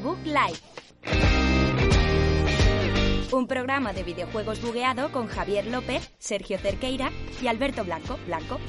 Book Live. Un programa de videojuegos bugueado con Javier López, Sergio Cerqueira y Alberto Blanco. Blanco.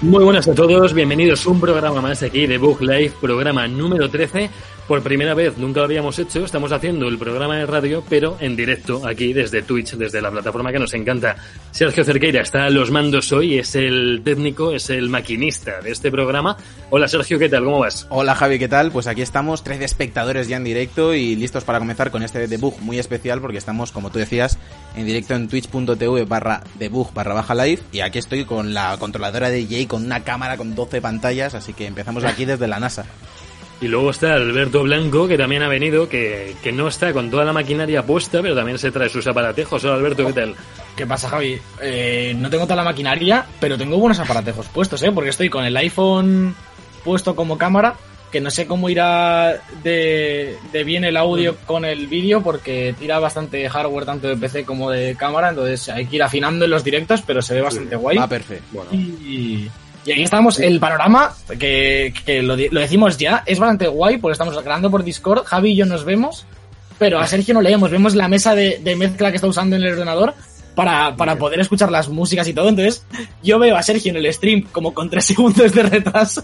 Muy buenas a todos, bienvenidos a un programa más aquí de Book Live, programa número 13. Por primera vez, nunca lo habíamos hecho, estamos haciendo el programa de radio, pero en directo aquí desde Twitch, desde la plataforma que nos encanta. Sergio Cerqueira está a los mandos hoy, es el técnico, es el maquinista de este programa. Hola Sergio, ¿qué tal? ¿Cómo vas? Hola Javi, ¿qué tal? Pues aquí estamos, 13 espectadores ya en directo y listos para comenzar con este debug muy especial porque estamos, como tú decías, en directo en twitch.tv barra debug barra baja live y aquí estoy con la controladora de Jay con una cámara con 12 pantallas, así que empezamos aquí desde la NASA. Y luego está Alberto Blanco, que también ha venido, que, que no está con toda la maquinaria puesta, pero también se trae sus aparatejos. Hola Alberto, ¿qué tal? ¿Qué pasa, Javi? Eh, no tengo toda la maquinaria, pero tengo buenos aparatejos puestos, ¿eh? Porque estoy con el iPhone puesto como cámara, que no sé cómo irá de, de bien el audio con el vídeo, porque tira bastante hardware tanto de PC como de cámara, entonces hay que ir afinando en los directos, pero se ve bastante guay. Va perfecto. Bueno, Y, y ahí estamos, el panorama, que, que lo, di- lo decimos ya, es bastante guay, porque estamos grabando por Discord, Javi y yo nos vemos, pero a Sergio no leemos, vemos la mesa de, de mezcla que está usando en el ordenador para, para poder escuchar las músicas y todo, entonces yo veo a Sergio en el stream como con tres segundos de retraso.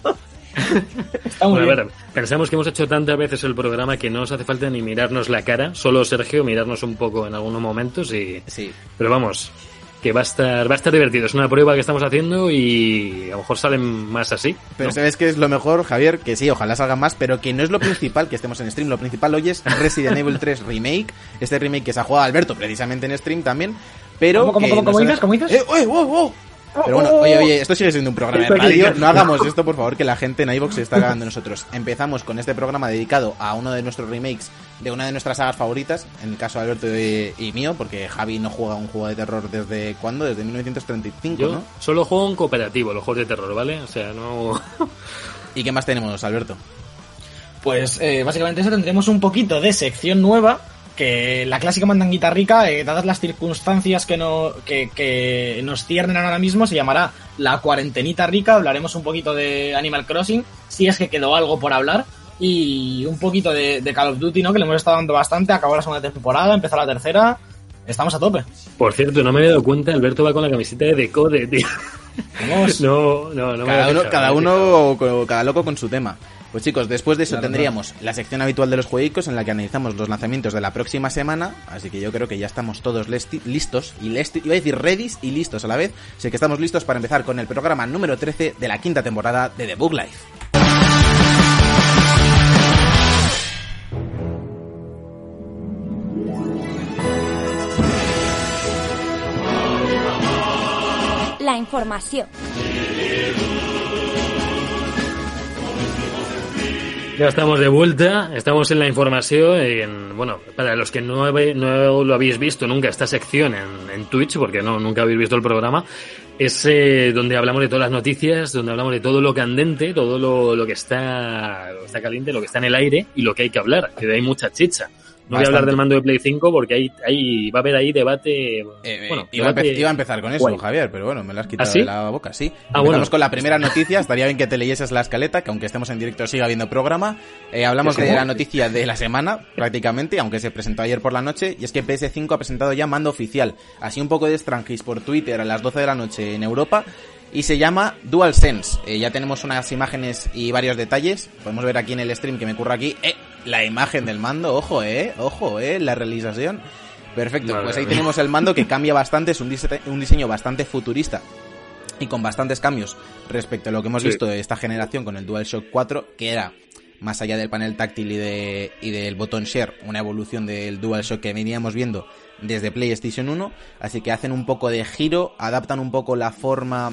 está muy Bueno, a bien. ver, pensamos que hemos hecho tantas veces el programa que no nos hace falta ni mirarnos la cara, solo Sergio mirarnos un poco en algunos momentos y... Sí. Pero vamos, que va a estar, va a estar divertido. Es una prueba que estamos haciendo y a lo mejor salen más así. Pero. ¿sabes qué es lo mejor, Javier? Que sí, ojalá salgan más, pero que no es lo principal que estemos en stream. Lo principal hoy es Resident Evil 3 Remake. Este remake que se ha jugado Alberto precisamente en stream también. Pero ¿Cómo, cómo, que cómo, no cómo se- dices? ¿Cómo dices? ¡Eh, wow! Pero bueno, oye, oye, esto sigue siendo un programa de radio. No hagamos esto, por favor, que la gente en iVoox se está cagando nosotros. Empezamos con este programa dedicado a uno de nuestros remakes de una de nuestras sagas favoritas, en el caso de Alberto y, y mío, porque Javi no juega un juego de terror desde cuándo? Desde 1935, Yo ¿no? solo juego en cooperativo, los juegos de terror, ¿vale? O sea, no... ¿Y qué más tenemos, Alberto? Pues eh, básicamente eso tendremos un poquito de sección nueva, que la clásica mandanguita rica, eh, dadas las circunstancias que, no, que, que nos ciernen ahora mismo, se llamará la cuarentenita rica, hablaremos un poquito de Animal Crossing, si es que quedó algo por hablar, y un poquito de, de Call of Duty, ¿no? Que le hemos estado dando bastante, acabó la segunda temporada, empezó la tercera, estamos a tope. Por cierto, no me he dado cuenta, Alberto va con la camiseta de Decode, tío. Vamos. No, no, no me cada uno, cada uno, cada loco con su tema. Pues chicos, después de eso Claro, tendríamos la sección habitual de los jueguicos en la que analizamos los lanzamientos de la próxima semana, así que yo creo que ya estamos todos listos y lesti- iba a decir ready y listos a la vez, así que estamos listos para empezar con el programa número 13 de la quinta temporada de The Book Life. La información. Ya estamos de vuelta, estamos en la información, en, bueno, para los que no, no lo habéis visto nunca esta sección en, en Twitch, porque no, nunca habéis visto el programa, es eh, donde hablamos de todas las noticias, donde hablamos de todo lo candente, todo lo, lo que está, lo que está caliente, lo que está en el aire y lo que hay que hablar, que hay mucha chicha. No voy a hablar del mando de Play 5 porque hay, hay, va a haber ahí debate, Eh, bueno, iba, a debate iba a empezar con eso, guay. Javier, pero bueno, me lo has quitado ¿Ah, sí? de la boca, sí. Ah, Empezamos bueno. con la primera noticia, estaría bien que te leyeses la escaleta, que aunque estemos en directo siga habiendo programa. Eh, hablamos de la noticia de la semana, prácticamente, aunque se presentó ayer por la noche, y es que PS5 ha presentado ya mando oficial, así un poco de Strangis por Twitter a las 12 de la noche en Europa, y se llama DualSense. Eh, ya tenemos unas imágenes y varios detalles, podemos ver aquí en el stream que me curra aquí, eh, la imagen del mando, ojo, eh, ojo, eh, la realización. Perfecto, Madre pues ahí mía. tenemos el mando que cambia bastante, es un, dise- un diseño bastante futurista y con bastantes cambios respecto a lo que hemos Sí. visto de esta generación con el DualShock 4, que era más allá del panel táctil y, de, y del botón share, una evolución del DualShock que veníamos viendo desde PlayStation 1, así que hacen un poco de giro, adaptan un poco la forma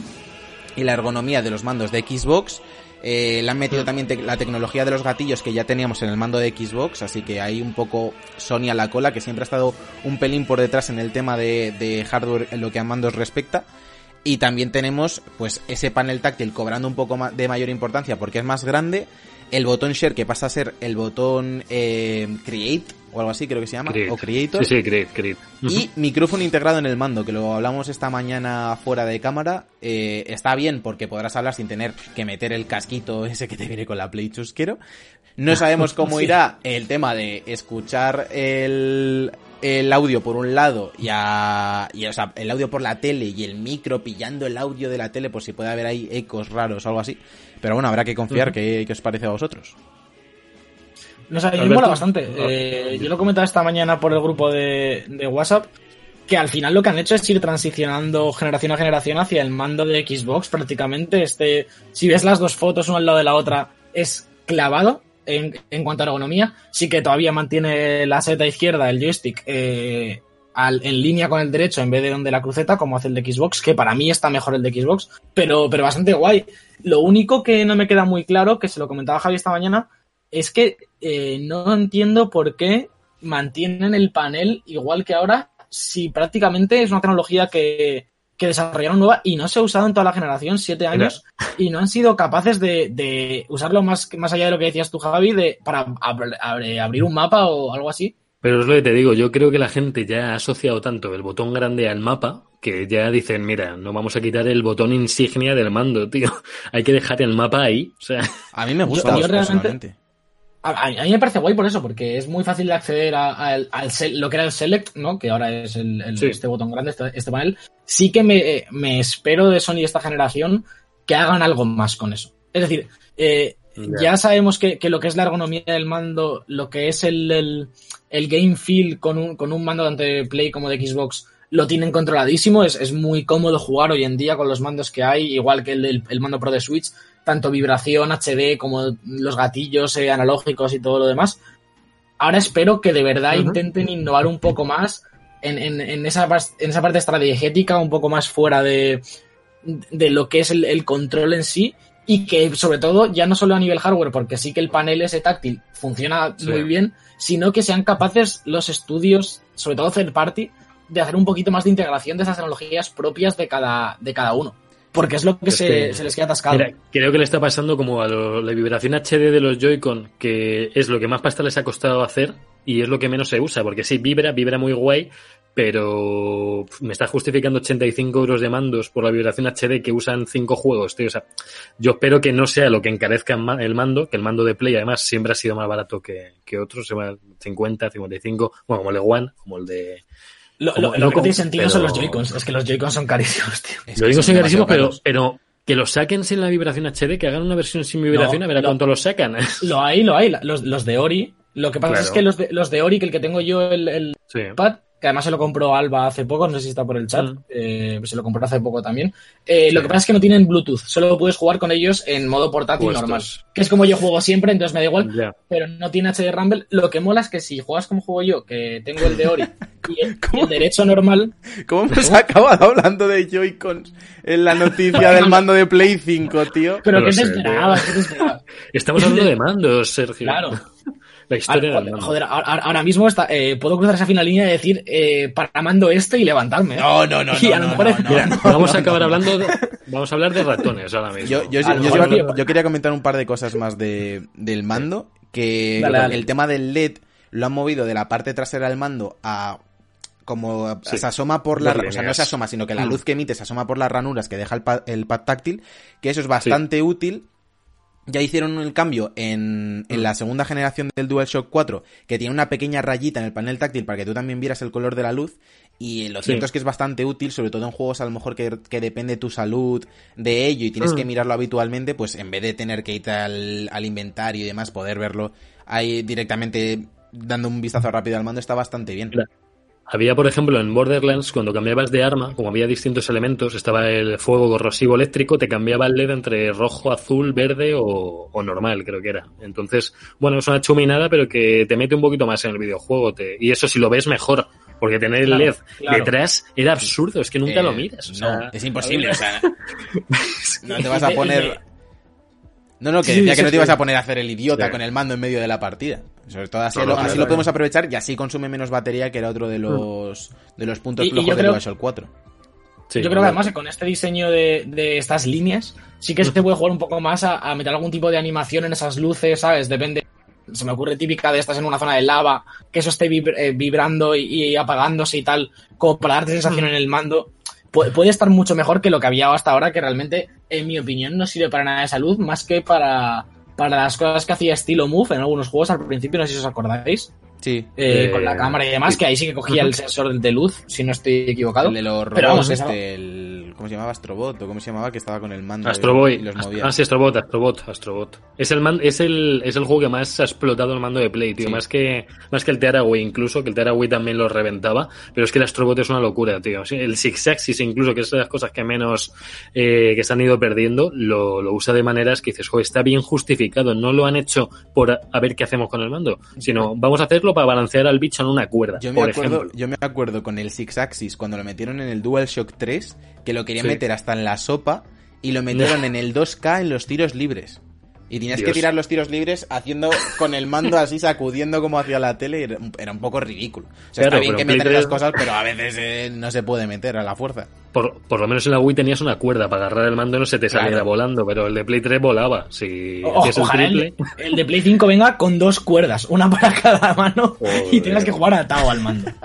y la ergonomía de los mandos de Xbox. Eh, le han metido también tec- la tecnología de los gatillos que ya teníamos en el mando de Xbox, así que hay un poco Sony a la cola, que siempre ha estado un pelín por detrás en el tema de, de hardware en lo que a mandos respecta. Y también tenemos pues ese panel táctil cobrando un poco de mayor importancia porque es más grande el botón Share que pasa a ser el botón eh, Create o algo así creo que se llama, Create. o Creator. Sí, sí, Create, Create. Y micrófono integrado en el mando, que lo hablamos esta mañana fuera de cámara. Eh, está bien porque podrás hablar sin tener que meter el casquito ese que te viene con la Play Chusquero. No sabemos cómo irá el tema de escuchar el, el audio por un lado y, a, y, o sea, el audio por la tele y el micro pillando el audio de la tele por si puede haber ahí ecos raros o algo así. Pero bueno, habrá que confiar. Ujú. ¿Qué, qué os parece a vosotros? No sé, a mí me Alberto. mola bastante. Ah, Eh, yo lo comentaba esta mañana por el grupo de, de WhatsApp, que al final lo que han hecho es ir transicionando generación a generación hacia el mando de Xbox prácticamente. Este, si ves las dos fotos una al lado de la otra, es clavado en, cuanto a ergonomía. Sí que todavía mantiene la seta izquierda, el joystick, eh, al- en línea con el derecho en vez de donde la cruceta, como hace el de Xbox, que para mí está mejor el de Xbox, pero, pero bastante guay. Lo único que no me queda muy claro, que se lo comentaba Javi esta mañana, es que eh, no entiendo por qué mantienen el panel igual que ahora si prácticamente es una tecnología que, que desarrollaron nueva y no se ha usado en toda la generación, siete años, y no han sido capaces de, de usarlo más, más allá de lo que decías tú, Javi, de, para ab- ab- abrir un mapa o algo así. Pero es lo que te digo, yo creo que la gente ya ha asociado tanto el botón grande al mapa que ya dicen, mira, no vamos a quitar el botón insignia del mando, tío. Hay que dejar el mapa ahí. O sea, A mí me gusta, yo realmente- personalmente. A, mí me parece guay por eso, porque es muy fácil de acceder a- al, al sel- lo que era el Select, ¿no? Que ahora es el, el- Sí. este botón grande, este, este panel. Sí que me, eh, me espero de Sony de esta generación que hagan algo más con eso. Es decir, eh, Ya. ya sabemos que, que lo que es la ergonomía del mando, lo que es el, el, el game feel con un, con un mando tanto de Play como de Xbox, lo tienen controladísimo. Es, es muy cómodo jugar hoy en día con los mandos que hay, igual que el, del- el mando Pro de Switch tanto vibración HD como los gatillos eh, analógicos y todo lo demás. Ahora espero que de verdad intenten innovar un poco más en, en- en esa, en esa parte estrategética, un poco más fuera de, de lo que es el, el control en sí. Y que sobre todo, ya no solo a nivel hardware, porque sí que el panel ese táctil funciona Sí. muy bien, sino que sean capaces los estudios, sobre todo third party, de hacer un poquito más de integración de esas tecnologías propias de cada, de cada uno. Porque es lo que Es se, que- se les queda atascado. mira, creo que le está pasando como a lo- la vibración HD de los Joy-Con, que es lo que más pasta les ha costado hacer y es lo que menos se usa, porque sí, vibra, vibra muy guay, pero me está justificando 85 euros de mandos por la vibración HD que usan cinco juegos, tío. O sea, yo espero que no sea lo que encarezca el ma- el mando, que el mando de Play además siempre ha sido más barato que, que otros, se llama 50, 55, bueno, como el de One, como el de... Lo, lo- lo que tiene sentido son los pero- Joy-Cons. Es que los Joy-Cons son carísimos, tío. Es Lo que digo son sin carísimo, pero, pero que lo saquen sin la vibración HD, que hagan una versión sin vibración, No, a ver a lo- cuánto lo sacan. Lo hay, lo hay. Los, los de Ori. Lo que pasa Claro. es que los de, los de Ori, que el que tengo yo, el, el sí. pad, que además se lo compró Alba hace poco, no sé si está por el chat, Mm. eh, se lo compró hace poco también. Eh, Lo que pasa es que no tienen Bluetooth, solo puedes jugar con ellos en modo portátil Puestos. normal. Que es como yo juego siempre, entonces me da igual, pero no tiene HD Rumble. Lo que mola es que si juegas como juego yo, que tengo el de Ori y el, y el derecho normal, ¿Cómo hemos acabado hablando de Joy-Cons en la noticia del mando de Play 5, tío? pero No ¿qué te sé, esperabas? ¿Qué te esperabas? Estamos hablando de mandos, Sergio. Claro. La historia Ahora, del mando. joder, ahora, ahora mismo está, eh, puedo cruzar esa final línea y decir, eh, para mando esto y levantarme. ¿eh? No, no, no, Y a no, lo mejor no, es- no, Mira, no. vamos a acabar hablando de, vamos a hablar de ratones ahora mismo. Yo, yo, A lo yo- mejor, yo- tío. yo quería comentar un par de cosas más de, del mando. Que Dale, dale. el tema del LED lo han movido de la parte trasera del mando a como Sí. se asoma por la o sea no se asoma sino que la Mm. luz que emite se asoma por las ranuras que deja el pad, el pad táctil que eso es bastante útil ya hicieron el cambio en, en Mm. la segunda generación del DualShock 4 que tiene una pequeña rayita en el panel táctil para que tú también vieras el color de la luz y lo Sí. cierto es que es bastante útil, sobre todo en juegos a lo mejor que, que depende tu salud de ello y tienes Mm. que mirarlo habitualmente, pues en vez de tener que irte al, al inventario y demás, poder verlo ahí directamente dando un vistazo rápido al mando está bastante bien. Claro. Había, por ejemplo, en Borderlands, cuando cambiabas de arma, como había distintos elementos, estaba el fuego corrosivo eléctrico, te cambiaba el LED entre rojo, azul, verde o, o normal, creo que era. Entonces, bueno, es una chuminada, pero que te mete un poquito más en el videojuego. Te, y eso si lo ves mejor, porque tener el Claro, LED claro. detrás era absurdo, es que nunca Eh, lo miras. o sea, no, es imposible, o sea, no te vas a poner... No, no, que Sí, decía que no te ibas a poner a hacer el idiota Sí. con el mando en medio de la partida. Sobre todo así, No, lo, no, así claro, lo claro. podemos aprovechar y así consume menos batería, que era otro de los, de los puntos Y- y yo flojos del creo- DualShock 4. Sí, Yo creo que además con este diseño de, de estas líneas, sí que se puede jugar un poco más a, a meter algún tipo de animación en esas luces, ¿sabes? Depende. Se me ocurre típica de estas en una zona de lava, que eso esté vibr- eh, vibrando y, y apagándose y tal, como para darte sensación en el mando. Pu- puede estar mucho mejor que lo que había hasta ahora, que realmente, en mi opinión, no sirve para nada de salud, más que para, para las cosas que hacía estilo Move en algunos juegos al principio, no sé si os acordáis, Sí. eh, Eh, con la cámara y demás, sí. que ahí sí que cogía el sensor de luz, si no estoy equivocado. El de los robots, Pero vamos, este, el, ¿cómo se llamaba? Astrobot, o cómo se llamaba, que estaba con el mando Astroboy. y los movía. Ah, sí, Astrobot, Astrobot, Astrobot. Es el, man- es el, es el juego que más ha explotado el mando de Play, tío. Sí. Más que, más que el Tearaway incluso, que el Tearaway también lo reventaba. Pero es que el Astrobot es una locura, tío. El Six Axis incluso, que es de las cosas que menos, eh, que se han ido perdiendo, lo, lo usa de maneras que dices, joder, está bien justificado. No lo han hecho por a, a ver qué hacemos con el mando, sino vamos a hacerlo para balancear al bicho en una cuerda, Yo me, por acuerdo, ejemplo. yo me acuerdo con el Six Axis cuando lo metieron en el DualShock 3, que lo querían Sí. meter hasta en la sopa y lo metieron en el 2K en los tiros libres. Y tenías que tirar los tiros libres haciendo con el mando así sacudiendo como hacia la tele y era un, poco ridículo. O sea, Claro, está bien pero que meter 3 cosas, pero a veces eh, no se puede meter a la fuerza. Por, por lo menos en la Wii tenías una cuerda para agarrar el mando y no se te saliera Claro. volando, pero el de Play 3 volaba. Si O- hacías el ojalá el, triple, el de Play 5 venga con dos cuerdas, una para cada mano, y tengas que jugar atado al mando.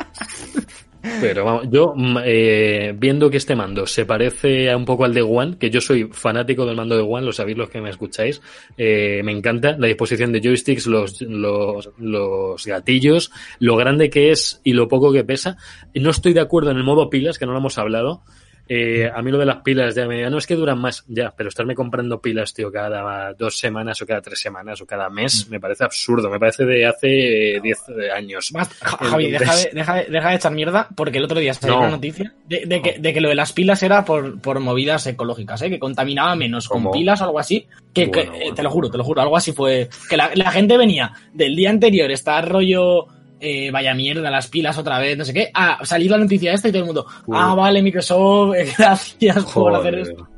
Pero vamos, yo mm, eh, viendo que este mando se parece un poco al de One, que yo soy fanático del mando de One, lo sabéis los que me escucháis, eh, me encanta la disposición de joysticks, los, los, los gatillos, lo grande que es y lo poco que pesa. No estoy de acuerdo en el modo pilas, que no lo hemos hablado. Eh, a mí lo de las pilas ya me no es que duran más, ya, pero estarme comprando pilas, tío, cada dos semanas o cada tres semanas o cada mes, me parece absurdo, me parece de hace 10 años. Más, Ja- Javi, deja de, deja, de, deja de echar mierda, porque el otro día salió No. una noticia de, de que, de que lo de las pilas era por, por movidas ecológicas, ¿eh? que contaminaba menos con pilas o algo así. Que, Bueno, eh, bueno. te lo juro, te lo juro, algo así fue. Que la, la gente venía del día anterior, está rollo. Eh, vaya mierda, las pilas otra vez, no sé qué. Ah, salir la noticia esta y todo el mundo. Uy. Ah, vale, Microsoft, eh, gracias por hacer esto.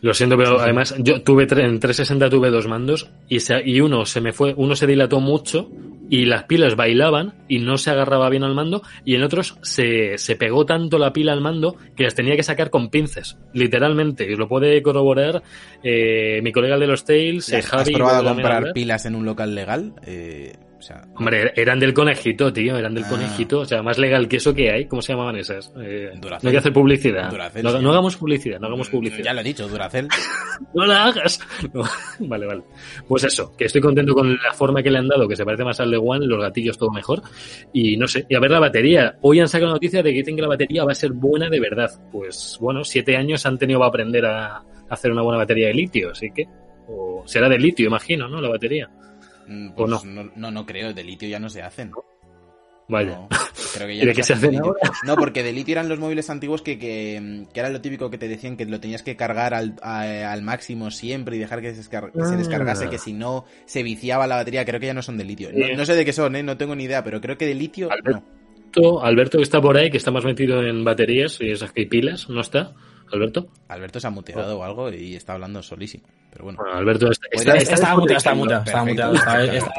Lo siento, pero además yo tuve tre- en 360 tuve dos mandos y, se- y uno se me fue, uno se dilató mucho y las pilas bailaban y no se agarraba bien al mando y en otros se, se pegó tanto la pila al mando que las tenía que sacar con pinzas, literalmente. Y lo puede corroborar eh, mi colega de los Tales, eh, ¿Has Javi. probado luego también comprar pilas en un local legal? Eh, o sea, Hombre, eran del conejito, tío, eran del Ah. conejito, o sea, más legal que eso que hay. ¿Cómo se llamaban esas? Eh, no Duracell. hay que hacer publicidad. No, no hagamos publicidad, no hagamos publicidad. ya lo he dicho, Duracell. no la hagas. No, vale, vale. Pues eso, que estoy contento con la forma que le han dado, que se parece más al de One, los gatillos todo mejor. Y no sé, y a ver la batería. Hoy han sacado noticia de que dicen que la batería va a ser buena de verdad. Pues bueno, siete años han tenido para aprender a hacer una buena batería de litio, así que. O será de litio, imagino, ¿no? La batería. Mm, ¿O Pues no? no? no, no creo, de litio ya no se hacen. Vaya. No, creo que ¿Y ya de no qué se hacen ahora? No, porque de litio eran los móviles antiguos que, que, que era lo típico que te decían que lo tenías que cargar al, a- al máximo siempre y dejar que se, que se descargase, Ah. que si no se viciaba la batería. Creo que ya no son de litio. No, sé de qué son, ¿eh? no tengo ni idea, pero creo que de litio Alberto. no. Alberto, Alberto que está por ahí, que está más metido en baterías y esas que hay pilas, ¿no está? Alberto. Alberto se ha muteado o algo y está hablando solísimo. Pero bueno. Bueno, Alberto está, está- está Estaba muteado, desconectando. muteado,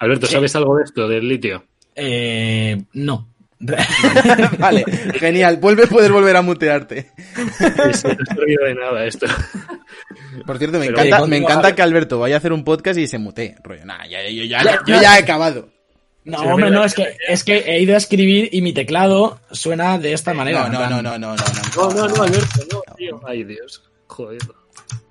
Alberto, Sí. ¿sabes algo de esto, del litio? Eh, no. vale, genial. Vuelve, puedes volver a mutearte. Sí, no he servido de nada esto. Por cierto, me Pero- encanta, me encanta que Alberto vaya a hacer un podcast y se mutee. Rollo, nah, ya, yo, ya, yo ya he acabado. No, Sí, hombre, no, es que, es que he ido a escribir y mi teclado suena de esta manera. No, no, no, no, no, no, No, no, no, Alberto, no, tío. Ay, Dios. Joder.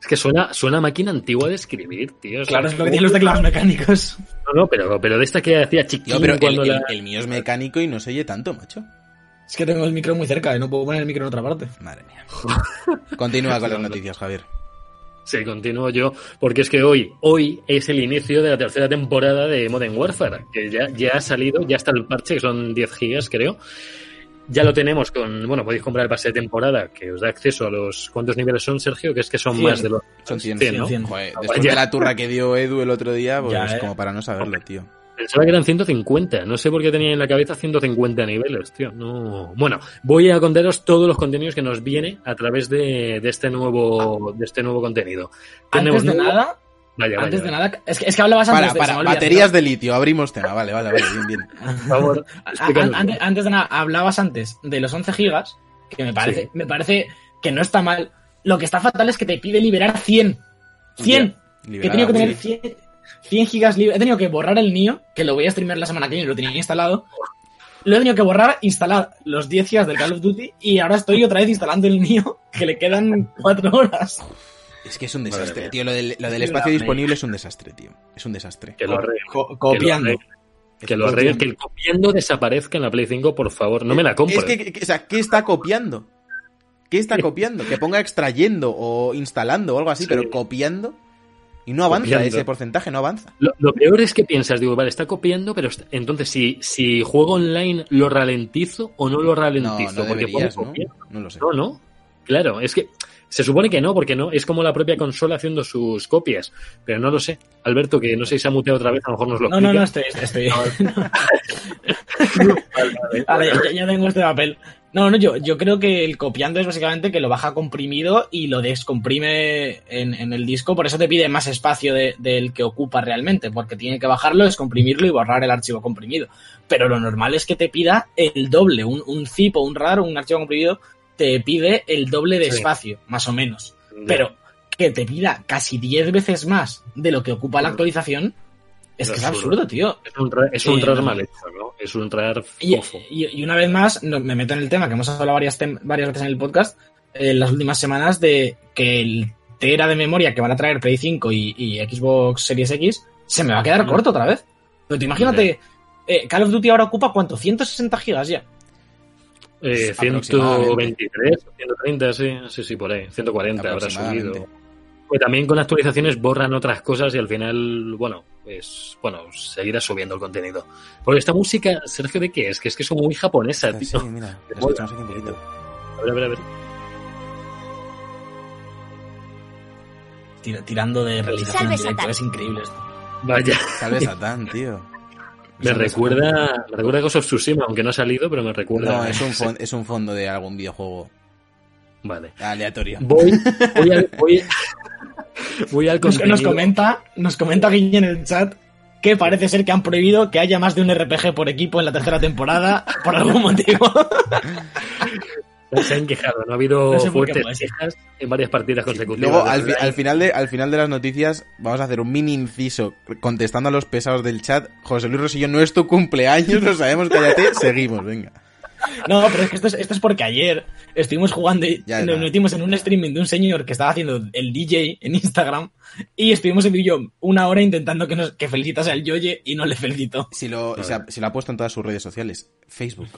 Es que suena, suena máquina antigua de escribir, tío. Claro, es lo que tienen los teclados mecánicos. No, no, pero, pero de esta que hacía chiquitín Tío, pero el, cuando el- la... el mío es mecánico y no se oye tanto, macho. Es que tengo el micro muy cerca y no puedo poner el micro en otra parte. Madre mía. Continúa con las noticias, Javier. Sí, continúo yo, porque es que hoy, hoy es el inicio de la tercera temporada de Modern Warfare, que ya, ya ha salido, ya está el parche, que son 10 gigas, creo. Ya lo tenemos con, bueno, podéis comprar el pase de temporada, que os da acceso a los, ¿cuántos niveles son, Sergio? Que es que son más de los... Son 100. 100, ¿no? Cien. Joder, Ah, después de la turra que dio Edu el otro día, pues Ya, eh. como para no saberlo, tío. Pensaba que eran 150, no sé por qué tenía en la cabeza 150 niveles, tío. No. Bueno, voy a contaros todos los contenidos que nos viene a través de, de este nuevo de este nuevo contenido. Antes de nuevo- nada, Vaya, antes vaya, de vaya. nada, es que, es que hablabas Para, antes de, para, baterías de litio, abrimos tema. Vale, vale, vale, bien, bien. Por favor, antes, antes de nada, hablabas antes de los 11 gigas que me parece, Sí. me parece que no está mal. Lo que está fatal es que te pide liberar 100. 100. Que he Liberar tenido que a tener Willy. 100, 100 gigas libres. He tenido que borrar el NIO, que lo voy a streamear la semana que viene, lo tenía instalado. Lo he tenido que borrar, instalar los 10 gigas del Call of Duty y ahora estoy otra vez instalando el NIO, que le quedan 4 horas. Es que es un desastre, tío. Lo del, lo del Sí, espacio disponible es un desastre, tío. Es un desastre. Que lo arreglen. Co- copiando. Que lo arreglen. Que lo que el copiando desaparezca en la Play 5, por favor. No me la compro. Es que, que- o sea, ¿qué está copiando? ¿Qué está copiando? Que ponga extrayendo o instalando o algo así, Sí. pero copiando. Y no avanza, Copiando. ese porcentaje no avanza. Lo, lo peor es que piensas, digo, vale, está copiando, pero está- entonces si, si juego online, ¿lo ralentizo o no lo No, ralentizo? no Porque deberías, ¿no? copiar. No lo sé. No, no. Claro, es que se supone que no, porque no, es como la propia consola haciendo sus copias, pero no lo sé. Alberto, que no sé si se ha muteado otra vez, a lo mejor nos lo No, no, no, explica. estoy. estoy... Vale, ya, ya tengo este papel. No, no, yo, yo creo que el copiando es básicamente que lo baja comprimido y lo descomprime en, en el disco, por eso te pide más espacio de- del que ocupa realmente, porque tiene que bajarlo, descomprimirlo y borrar el archivo comprimido. Pero lo normal es que te pida el doble, un, un zip o un RAR, un archivo comprimido, te pide el doble de Sí. espacio, más o menos. Pero que te pida casi 10 veces más de lo que ocupa la actualización, es que es absurdo. tío. Es un, es un mal hecho, ¿no? Es un Y, fofo. y- y una vez más, me meto en el tema que hemos hablado varias, varias veces en el podcast, en las últimas semanas, de que el tera de memoria que van a traer Play 5 y, y Xbox Series X se me va a quedar corto otra vez. Pero tú imagínate, eh, Call of Duty ahora ocupa cuánto, 160 gigas ya. Eh, aproximadamente. 123, 130, sí, sí, sí, por ahí. 140 habrá subido. Pues también con actualizaciones borran otras cosas y al final, bueno, pues, bueno, seguirá subiendo el contenido. Porque esta música, Sergio, ¿de qué es? Que es que es muy japonesa, Sí, tío. mira, la Mola. escuchamos aquí un poquito. A ver, a ver, a ver. Tir- tirando de realización en directo, es increíble esto. Vaya, Salve Satán, tío. me Salve recuerda, me recuerda a Ghost of Tsushima, aunque no ha salido, pero me recuerda. No, es un, es un fondo de algún videojuego Vale. aleatorio. Voy, voy al, voy, voy al Nos, nos contenido. comenta, nos comenta Guille en el chat que parece ser que han prohibido que haya más de un RPG por equipo en la tercera temporada por algún motivo. Se han quejado, no ha habido No sé fuertes quejas en varias partidas consecutivas. Luego, fi- al final de, al final de las noticias, vamos a hacer un mini inciso contestando a los pesados del chat. José Luis Rosillo, no es tu cumpleaños, lo sabemos, cállate, seguimos, venga. No, pero es que esto es, esto es porque ayer estuvimos jugando y Ya, nos metimos en un streaming de un señor que estaba haciendo el DJ en Instagram y estuvimos en yo una hora intentando que, nos, que felicitase al Yoye y no le felicitó. Si lo, si lo ha puesto en todas sus redes sociales, Facebook.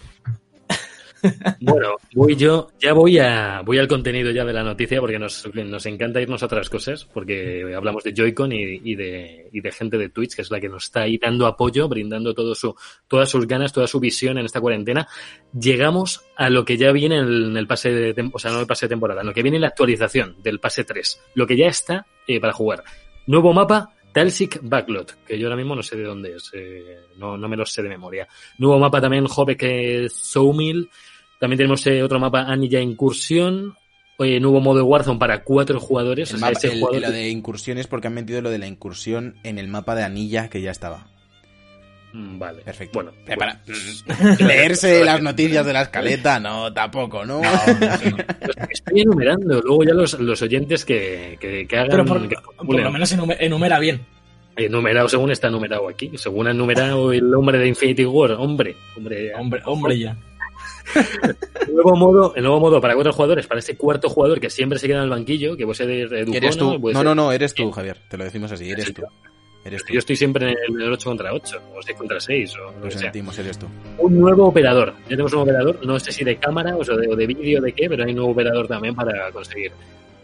Bueno, voy yo, ya voy a voy al contenido ya de la noticia porque nos, nos encanta irnos a otras cosas, porque hablamos de Joy-Con y, de, y de gente de Twitch, que es la que nos está ahí dando apoyo, brindando todo su, todas sus ganas, toda su visión en esta cuarentena. Llegamos a lo que ya viene en el, pase de, o sea, no el pase de temporada, lo que viene en la actualización del pase 3, lo que ya está eh, para jugar. Nuevo mapa, Talsic Backlot, que yo ahora mismo no sé de dónde es, eh, no, no me lo sé de memoria. Nuevo mapa también, Jove, que es Soumil. También tenemos eh, otro mapa, Anilla Incursión. Eh, nuevo modo de Warzone para cuatro jugadores. El o sea, mapa- ese el- jugador lo de incursiones porque han metido lo de la incursión en el mapa de Anilla que ya estaba. Mm, Vale. Perfecto. Bueno, Eh, para- pues- Leerse las noticias de la escaleta, no, tampoco, ¿no? Estoy enumerando. Luego ya los, los oyentes que, que, que hagan. Pero por, que por calculen. lo menos enume- enumera bien. Enumerado según está numerado aquí. Según ha numerado el hombre de Infinity War. Hombre. Hombre. Hombre, hombre ya. El nuevo modo, el nuevo modo para cuatro jugadores, para ese cuarto jugador que siempre se queda en el banquillo, que puede ser Educono, ¿Eres tú? No, no, no, eres tú, Javier. Te lo decimos así, eres Sí, tú. Eres tú. Yo estoy siempre en el 8 contra 8, o 6 contra 6, o lo sentimos, eres tú. Un nuevo operador. Ya tenemos un operador, no sé si de cámara o sea, de, o de vídeo de qué, pero hay un nuevo operador también para conseguir.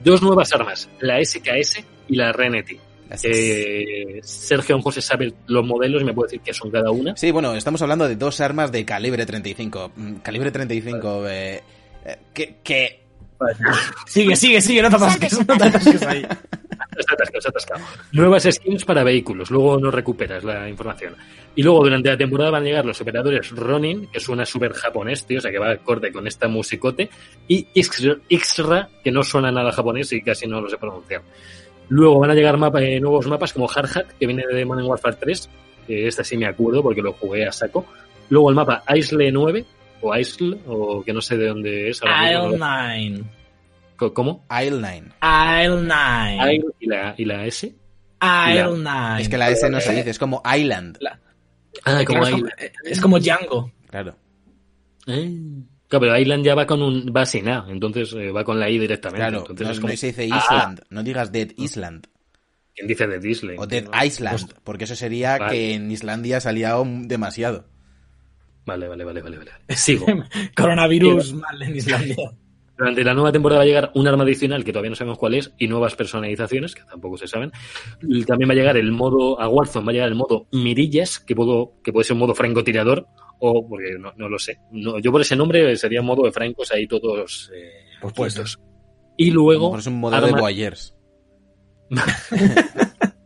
Dos nuevas armas, la SKS y la Reneti. Eh, Sergio se sabe los modelos y me puede decir qué son cada una. Sí, bueno, estamos hablando de dos armas de calibre 35. Mm, Calibre 35, eh, eh, que, que Sigue, sigue, sigue, no te atasques, no te atasques ahí. Está atascado, está atascado. Nuevas skins para vehículos, luego no recuperas la información. Y luego durante la temporada van a llegar los operadores Ronin, que suena súper japonés, tío, o sea que va acorde con esta musicote, y Ixra, que no suena nada japonés y casi no lo sé pronunciar. Luego van a llegar mapa- eh, nuevos mapas como Hard Hat, que viene de Modern Warfare 3, que esta sí me acuerdo porque lo jugué a saco. Luego el mapa Isle 9, o Isle, o que no sé de dónde es. ahora Isle mismo, ¿no? 9. ¿Cómo? Isle 9. Isle 9. Isle y la, y la S. Isle 9. Es que la S no se dice, es como Island. Ah, como Claro, es, como, es como Django. Claro. Eh. Claro, pero Island ya va con un va sin A, entonces eh, va con la I directamente. Claro, entonces no, es como, no se dice Ah, Island, no digas Dead Island ¿Quién dice de Disney? o Dead Island, porque eso sería Vale. que en Islandia ha salido demasiado. Vale, vale, vale, vale, vale. Sigo. Coronavirus mal en Islandia. Durante la nueva temporada va a llegar un arma adicional que todavía no sabemos cuál es y nuevas personalizaciones que tampoco se saben. También va a llegar el modo a Warzone, va a llegar el modo mirillas que puedo que puede ser un modo francotirador o porque no, no lo sé. No, yo por ese nombre sería modo de francos ahí todos eh, Pues puede quietos. Y luego es un modelo de arma- Boyers.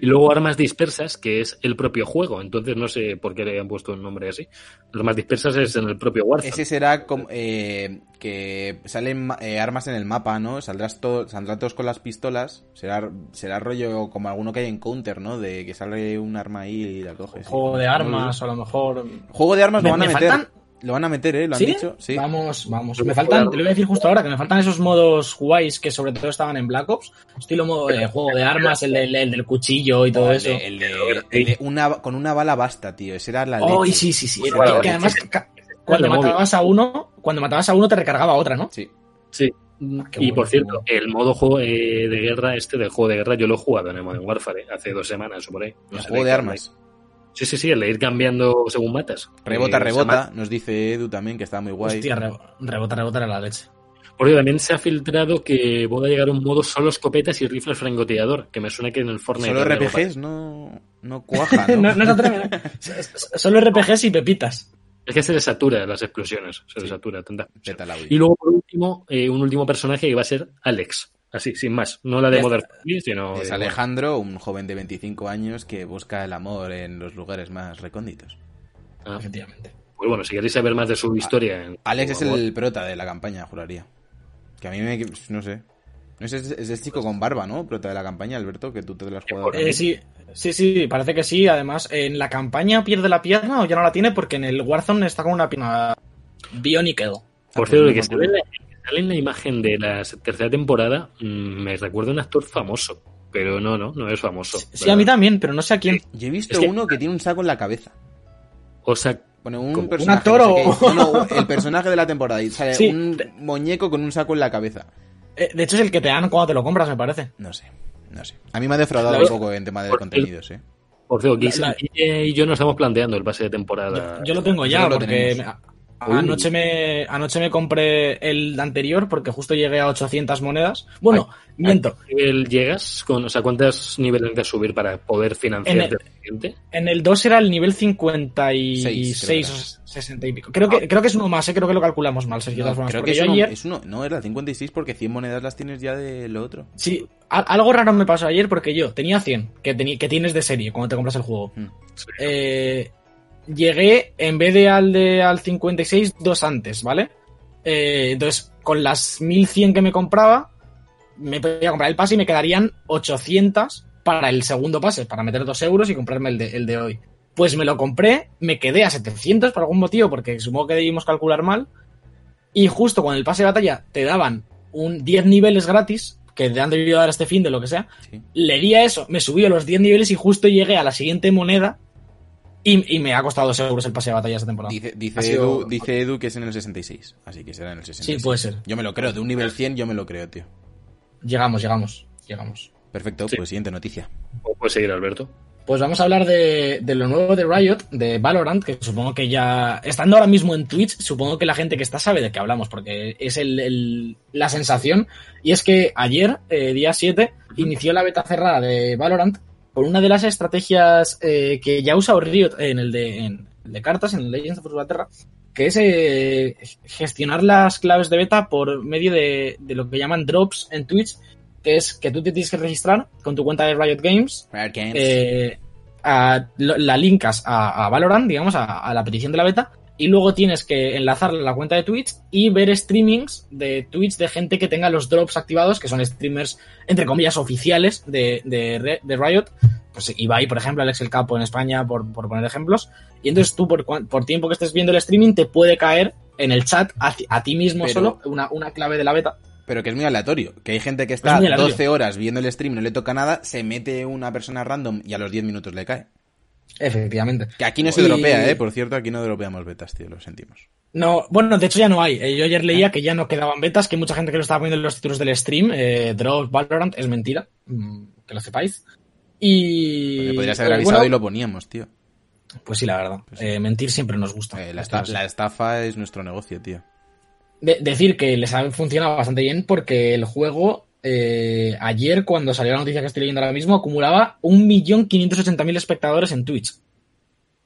y luego armas dispersas que es el propio juego. Entonces no sé por qué le han puesto un nombre así. Armas dispersas es en el propio Warzone. Ese será como, eh, que salen eh, armas en el mapa, ¿no? Saldrás to- saldrán todos con las pistolas. Será, será rollo como alguno que hay en Counter, ¿no? De que sale un arma ahí y la coges. Juego de armas, o a lo mejor. Juego de armas Me- lo van a me meter. faltan- Lo van a meter, ¿eh? Lo han ¿Sí? dicho. Sí. Vamos, vamos. Me faltan, te lo voy a decir justo ahora, que me faltan esos modos guays que sobre todo estaban en Black Ops. Estilo modo de juego de armas, el, del- el del cuchillo y todo el eso. de- el de- el de una, con una bala basta, tío. Ese era la leche. Oh, y sí, sí, sí. Ese Que, además, cuando matabas a uno, cuando matabas a uno te recargaba otra, ¿no? Sí. Sí. Qué y bueno, por cierto, bueno. el modo juego eh, de guerra, este del juego de guerra, yo lo he jugado en el Modern Warfare eh, hace dos semanas o por ahí. No El juego de armas. Sí, sí, sí, el de ir cambiando según matas. Rebota, Eh, rebota. Nos dice Edu también, que está muy guay. Hostia, re- rebota, rebota era la leche. Por ello, también se ha filtrado que va a llegar un modo solo escopetas y rifles francotirador, que me suena que en el Fortnite... Solo RPGs no, no cuaja, ¿no? no, no Solo RPGs y pepitas. Es que se les satura las explosiones, se les satura tanta. Y luego, por último, eh, un último personaje que va a ser Alex. Así, sin más. No la de Modern Family, sino... Es Alejandro, un joven de 25 años que busca el amor en los lugares más recónditos. ah, Efectivamente. pues bueno, si queréis saber más de su historia... en- Alex es el prota de la campaña, juraría. Que a mí me... no sé. No sé, es, el chico con barba, ¿no? Prota de la campaña, Alberto, que tú te lo has jugado. Eh, sí, sí, sí, parece que sí. Además, en la campaña pierde la pierna o ya no la tiene porque en el Warzone está con una pierna bionicle. Por Ah, cierto, que no me sale en, la, imagen de la tercera temporada mm, me recuerda a un actor famoso. Pero no, no, no es famoso. Sí, a mí también, pero no sé a quién. Yo he visto Es que- uno que tiene un saco en la cabeza. O sea, Bueno, un. ¿Un actor no sé o- qué. No, no, el personaje de la temporada. Y sale Sí. un muñeco con un saco en la cabeza. Eh, de hecho, es el que te dan cuando te lo compras, me parece. No sé, no sé. A mí me ha defraudado La- un poco en tema de contenidos, ¿eh? por cierto, La- la- y yo nos estamos planteando el pase de temporada. Yo, yo lo tengo ya, porque anoche, me, anoche me compré el anterior porque justo llegué a 800 monedas. Bueno, miento. ¿A qué nivel llegas? Con, o sea, ¿cuántos niveles necesitas subir para poder financiarte En el siguiente? En el 2 era el nivel 56 Seis, creo o 60 y pico. Creo que, creo que es uno más, ¿eh? creo que lo calculamos mal, Sergio. de No, todas formas, creo porque que es yo uno, ayer, es uno- No, era 56 porque 100 monedas las tienes ya de lo otro. Sí, a- algo raro me pasó ayer porque yo tenía 100, que, que tienes de serie cuando te compras el juego. Mm. Sí. Eh, llegué, en vez de al, de al 56, dos antes, ¿vale? Eh, entonces, con las 1100 que me compraba, me podía comprar el pase y me quedarían 800 para el segundo pase, para meter dos euros y comprarme el de, el de hoy. Pues me lo compré, me quedé a 700 por algún motivo, porque supongo que debimos calcular mal. Y justo con el pase de batalla te daban un 10 niveles gratis, que te han debido dar este fin de lo que sea. Sí. Le di a eso, me subí a los 10 niveles y justo llegué a la siguiente moneda. Y, y me ha costado 2 euros el pase de batalla esta temporada. Dice, dice, sido- Edu, dice Edu que es en el 66. Así que será en el 66. Sí, puede ser. Yo me lo creo. De un nivel 100 yo me lo creo, tío. Llegamos, llegamos, llegamos. Perfecto, Sí. pues siguiente noticia. ¿O puedes seguir, Alberto? Pues vamos a hablar de, de lo nuevo de Riot, de Valorant, que supongo que ya, estando ahora mismo en Twitch, supongo que la gente que está sabe de qué hablamos, porque es el, el- la sensación. Y es que ayer, eh, día 7, inició la beta cerrada de Valorant con una de las estrategias eh, que ya usa Riot en el de, en el de cartas, en el Legends of Runeterra, que es eh, gestionar las claves de beta por medio de, de lo que llaman drops en Twitch, que es que tú te tienes que registrar con tu cuenta de Riot Games Riot Games. eh, a- lo- la linkas a, a Valorant, digamos, a, a la petición de la beta, y luego tienes que enlazarla a la cuenta de Twitch y ver streamings de Twitch de gente que tenga los drops activados, que son streamers, entre comillas, oficiales de, de, de Riot, pues Ibai, por ejemplo, Alex el Capo en España, por, por poner ejemplos. Y entonces tú, por, por tiempo que estés viendo el streaming, te puede caer en el chat a, ti- a ti mismo Pero- solo una, una clave de la beta. Pero que es muy aleatorio. Que hay gente que está Es muy aleatorio. 12 horas viendo el stream, no le toca nada, se mete una persona random y a los 10 minutos le cae. Efectivamente. Que aquí no se Y- dropea, ¿eh? Por cierto, aquí no dropeamos betas, tío, lo sentimos. No, bueno, de hecho ya no hay. Eh, Yo ayer leía que ya no quedaban betas, que mucha gente que lo estaba poniendo en los títulos del stream. Eh, Drops, Valorant, es mentira. mm, Que lo sepáis. Y. Porque podrías haber eh, avisado bueno, y lo poníamos, tío. Pues sí, la verdad. Pues sí. Eh, mentir siempre nos gusta. Eh, la, esta- estafa es nuestro negocio, tío. De- decir que les ha funcionado bastante bien porque el juego, eh, ayer, cuando salió la noticia que estoy leyendo ahora mismo, acumulaba 1.580.000 espectadores en Twitch.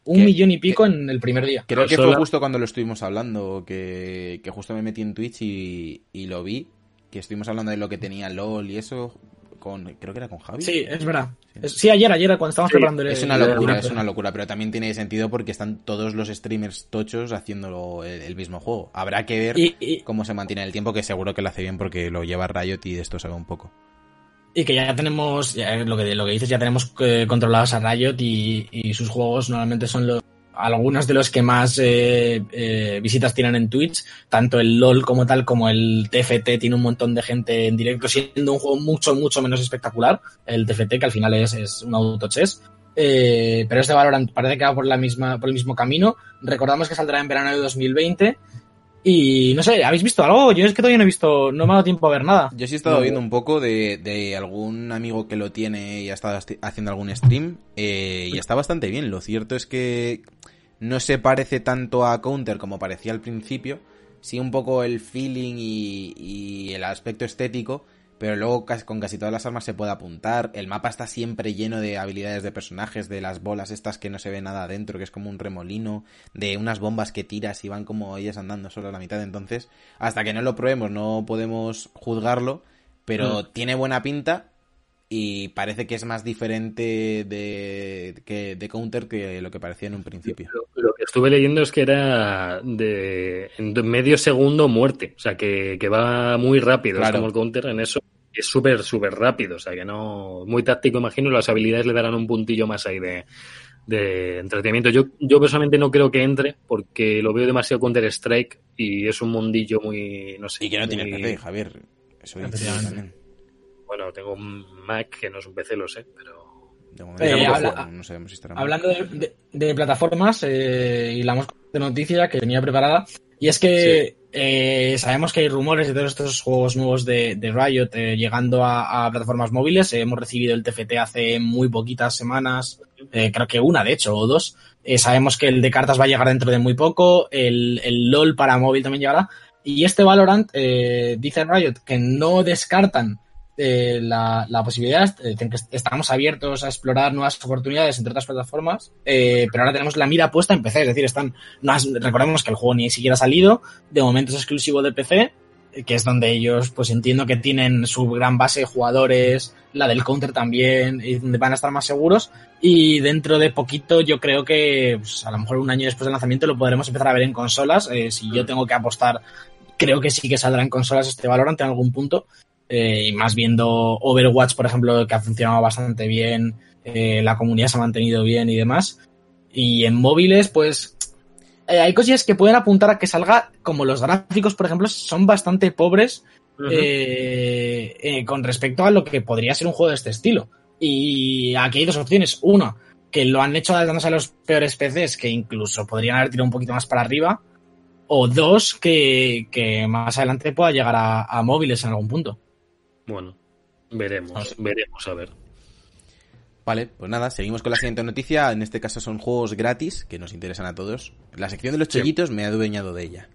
Un ¿Qué? millón y pico en el primer día. Creo que fue justo cuando lo estuvimos hablando, que, que justo me metí en Twitch y, y lo vi, que estuvimos hablando de lo que tenía LOL y eso, con creo que era con Javi. Sí, es verdad. Sí, ayer, ayer, cuando estábamos Sí, preparando el Es una locura, es una locura, pero también tiene sentido porque están todos los streamers tochos haciéndolo el, el mismo juego. Habrá que ver Y, y- cómo se mantiene en el tiempo, que seguro que lo hace bien porque lo lleva Riot y de esto sabe un poco. y que ya tenemos, ya lo, que, lo que dices, ya tenemos eh, controlados a Riot y, y sus juegos normalmente son los algunos de los que más eh, eh, visitas tienen en Twitch, tanto el LOL como tal, como el TFT tiene un montón de gente en directo, siendo un juego mucho, mucho menos espectacular, el TFT, que al final es, es un autochess. Eh, pero este Valorant parece que va por la misma, por el mismo camino. Recordamos que saldrá en verano de 2020. Y no sé, ¿habéis visto algo? Yo es que todavía no he visto, no me ha dado tiempo a ver nada. Yo sí he estado No. viendo un poco de, de algún amigo que lo tiene y ha estado haciendo algún stream eh, y está bastante bien. Lo cierto es que no se parece tanto a Counter como parecía al principio. Sí un poco el feeling y, y el aspecto estético, pero luego con casi todas las armas se puede apuntar. El mapa está siempre lleno de habilidades de personajes, de las bolas estas que no se ve nada adentro, que es como un remolino, de unas bombas que tiras y van como ellas andando solo a la mitad. Entonces, hasta que no lo probemos no podemos juzgarlo, pero tiene buena pinta y parece que es más diferente de, que, de Counter que lo que parecía en un principio. Lo, lo que estuve leyendo es que era de, medio segundo muerte, o sea que, que va muy rápido, Claro. es como el counter en eso, es súper, súper rápido, o sea que no, muy táctico imagino, las habilidades le darán un puntillo más ahí de, de entretenimiento. Yo, yo personalmente no creo que entre porque lo veo demasiado Counter Strike y es un mundillo muy, no sé. Y que no tiene muy- PC, Javier. Eso también. Bueno, tengo un Mac que no es un PC, lo sé, pero... De Eh, habla- no. Hablando de, de- de plataformas, eh, y la hemos de noticia que tenía preparada, y es que eh, sabemos que hay rumores de todos estos juegos nuevos de, de Riot eh, llegando a, a plataformas móviles. Eh, hemos recibido el TFT hace muy poquitas semanas, eh, creo que una de hecho, o dos. Eh, sabemos que el de cartas va a llegar dentro de muy poco, el, el LOL para móvil también llegará. Y este Valorant, eh, dice Riot que no descartan eh, la, la posibilidad, eh, estamos abiertos a explorar nuevas oportunidades entre otras plataformas, eh, pero ahora tenemos la mira puesta en PC, es decir, están, recordemos que el juego ni siquiera ha salido, de momento es exclusivo de PC, eh, que es donde ellos, pues entiendo que tienen su gran base de jugadores, la del counter también, y donde van a estar más seguros, y dentro de poquito yo creo que, pues, a lo mejor un año después del lanzamiento lo podremos empezar a ver en consolas, eh, si yo tengo que apostar, creo que sí que saldrá en consolas este Valorant en algún punto, eh, y más viendo Overwatch, por ejemplo, que ha funcionado bastante bien, eh, la comunidad se ha mantenido bien y demás. Y en móviles, pues eh, hay cosillas que pueden apuntar a que salga, como los gráficos, por ejemplo, son bastante pobres eh, eh, con respecto a lo que podría ser un juego de este estilo. Y aquí hay dos opciones. Uno, que lo han hecho adaptándose a los peores PCs, que incluso podrían haber tirado un poquito más para arriba. O dos, que, que más adelante pueda llegar a, a móviles en algún punto. Bueno, veremos, veremos a ver. Vale, pues nada, seguimos con la siguiente noticia. En este caso son juegos gratis que nos interesan a todos. La sección de los Sí. chollitos me ha adueñado de ella.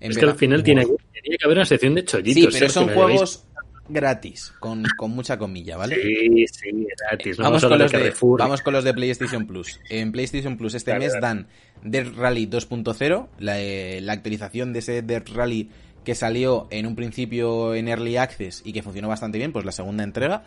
Es que al final tiene, que haber una sección de chollitos. Sí, pero Sergio, son juegos gratis, con, con mucha comilla, ¿vale? Sí, sí, gratis. No Vamos con, los de vamos con los de PlayStation Plus. En PlayStation Plus este mes dan Death Rally 2.0, la, eh, la actualización de ese Death Rally que salió en un principio en Early Access y que funcionó bastante bien, pues la segunda entrega.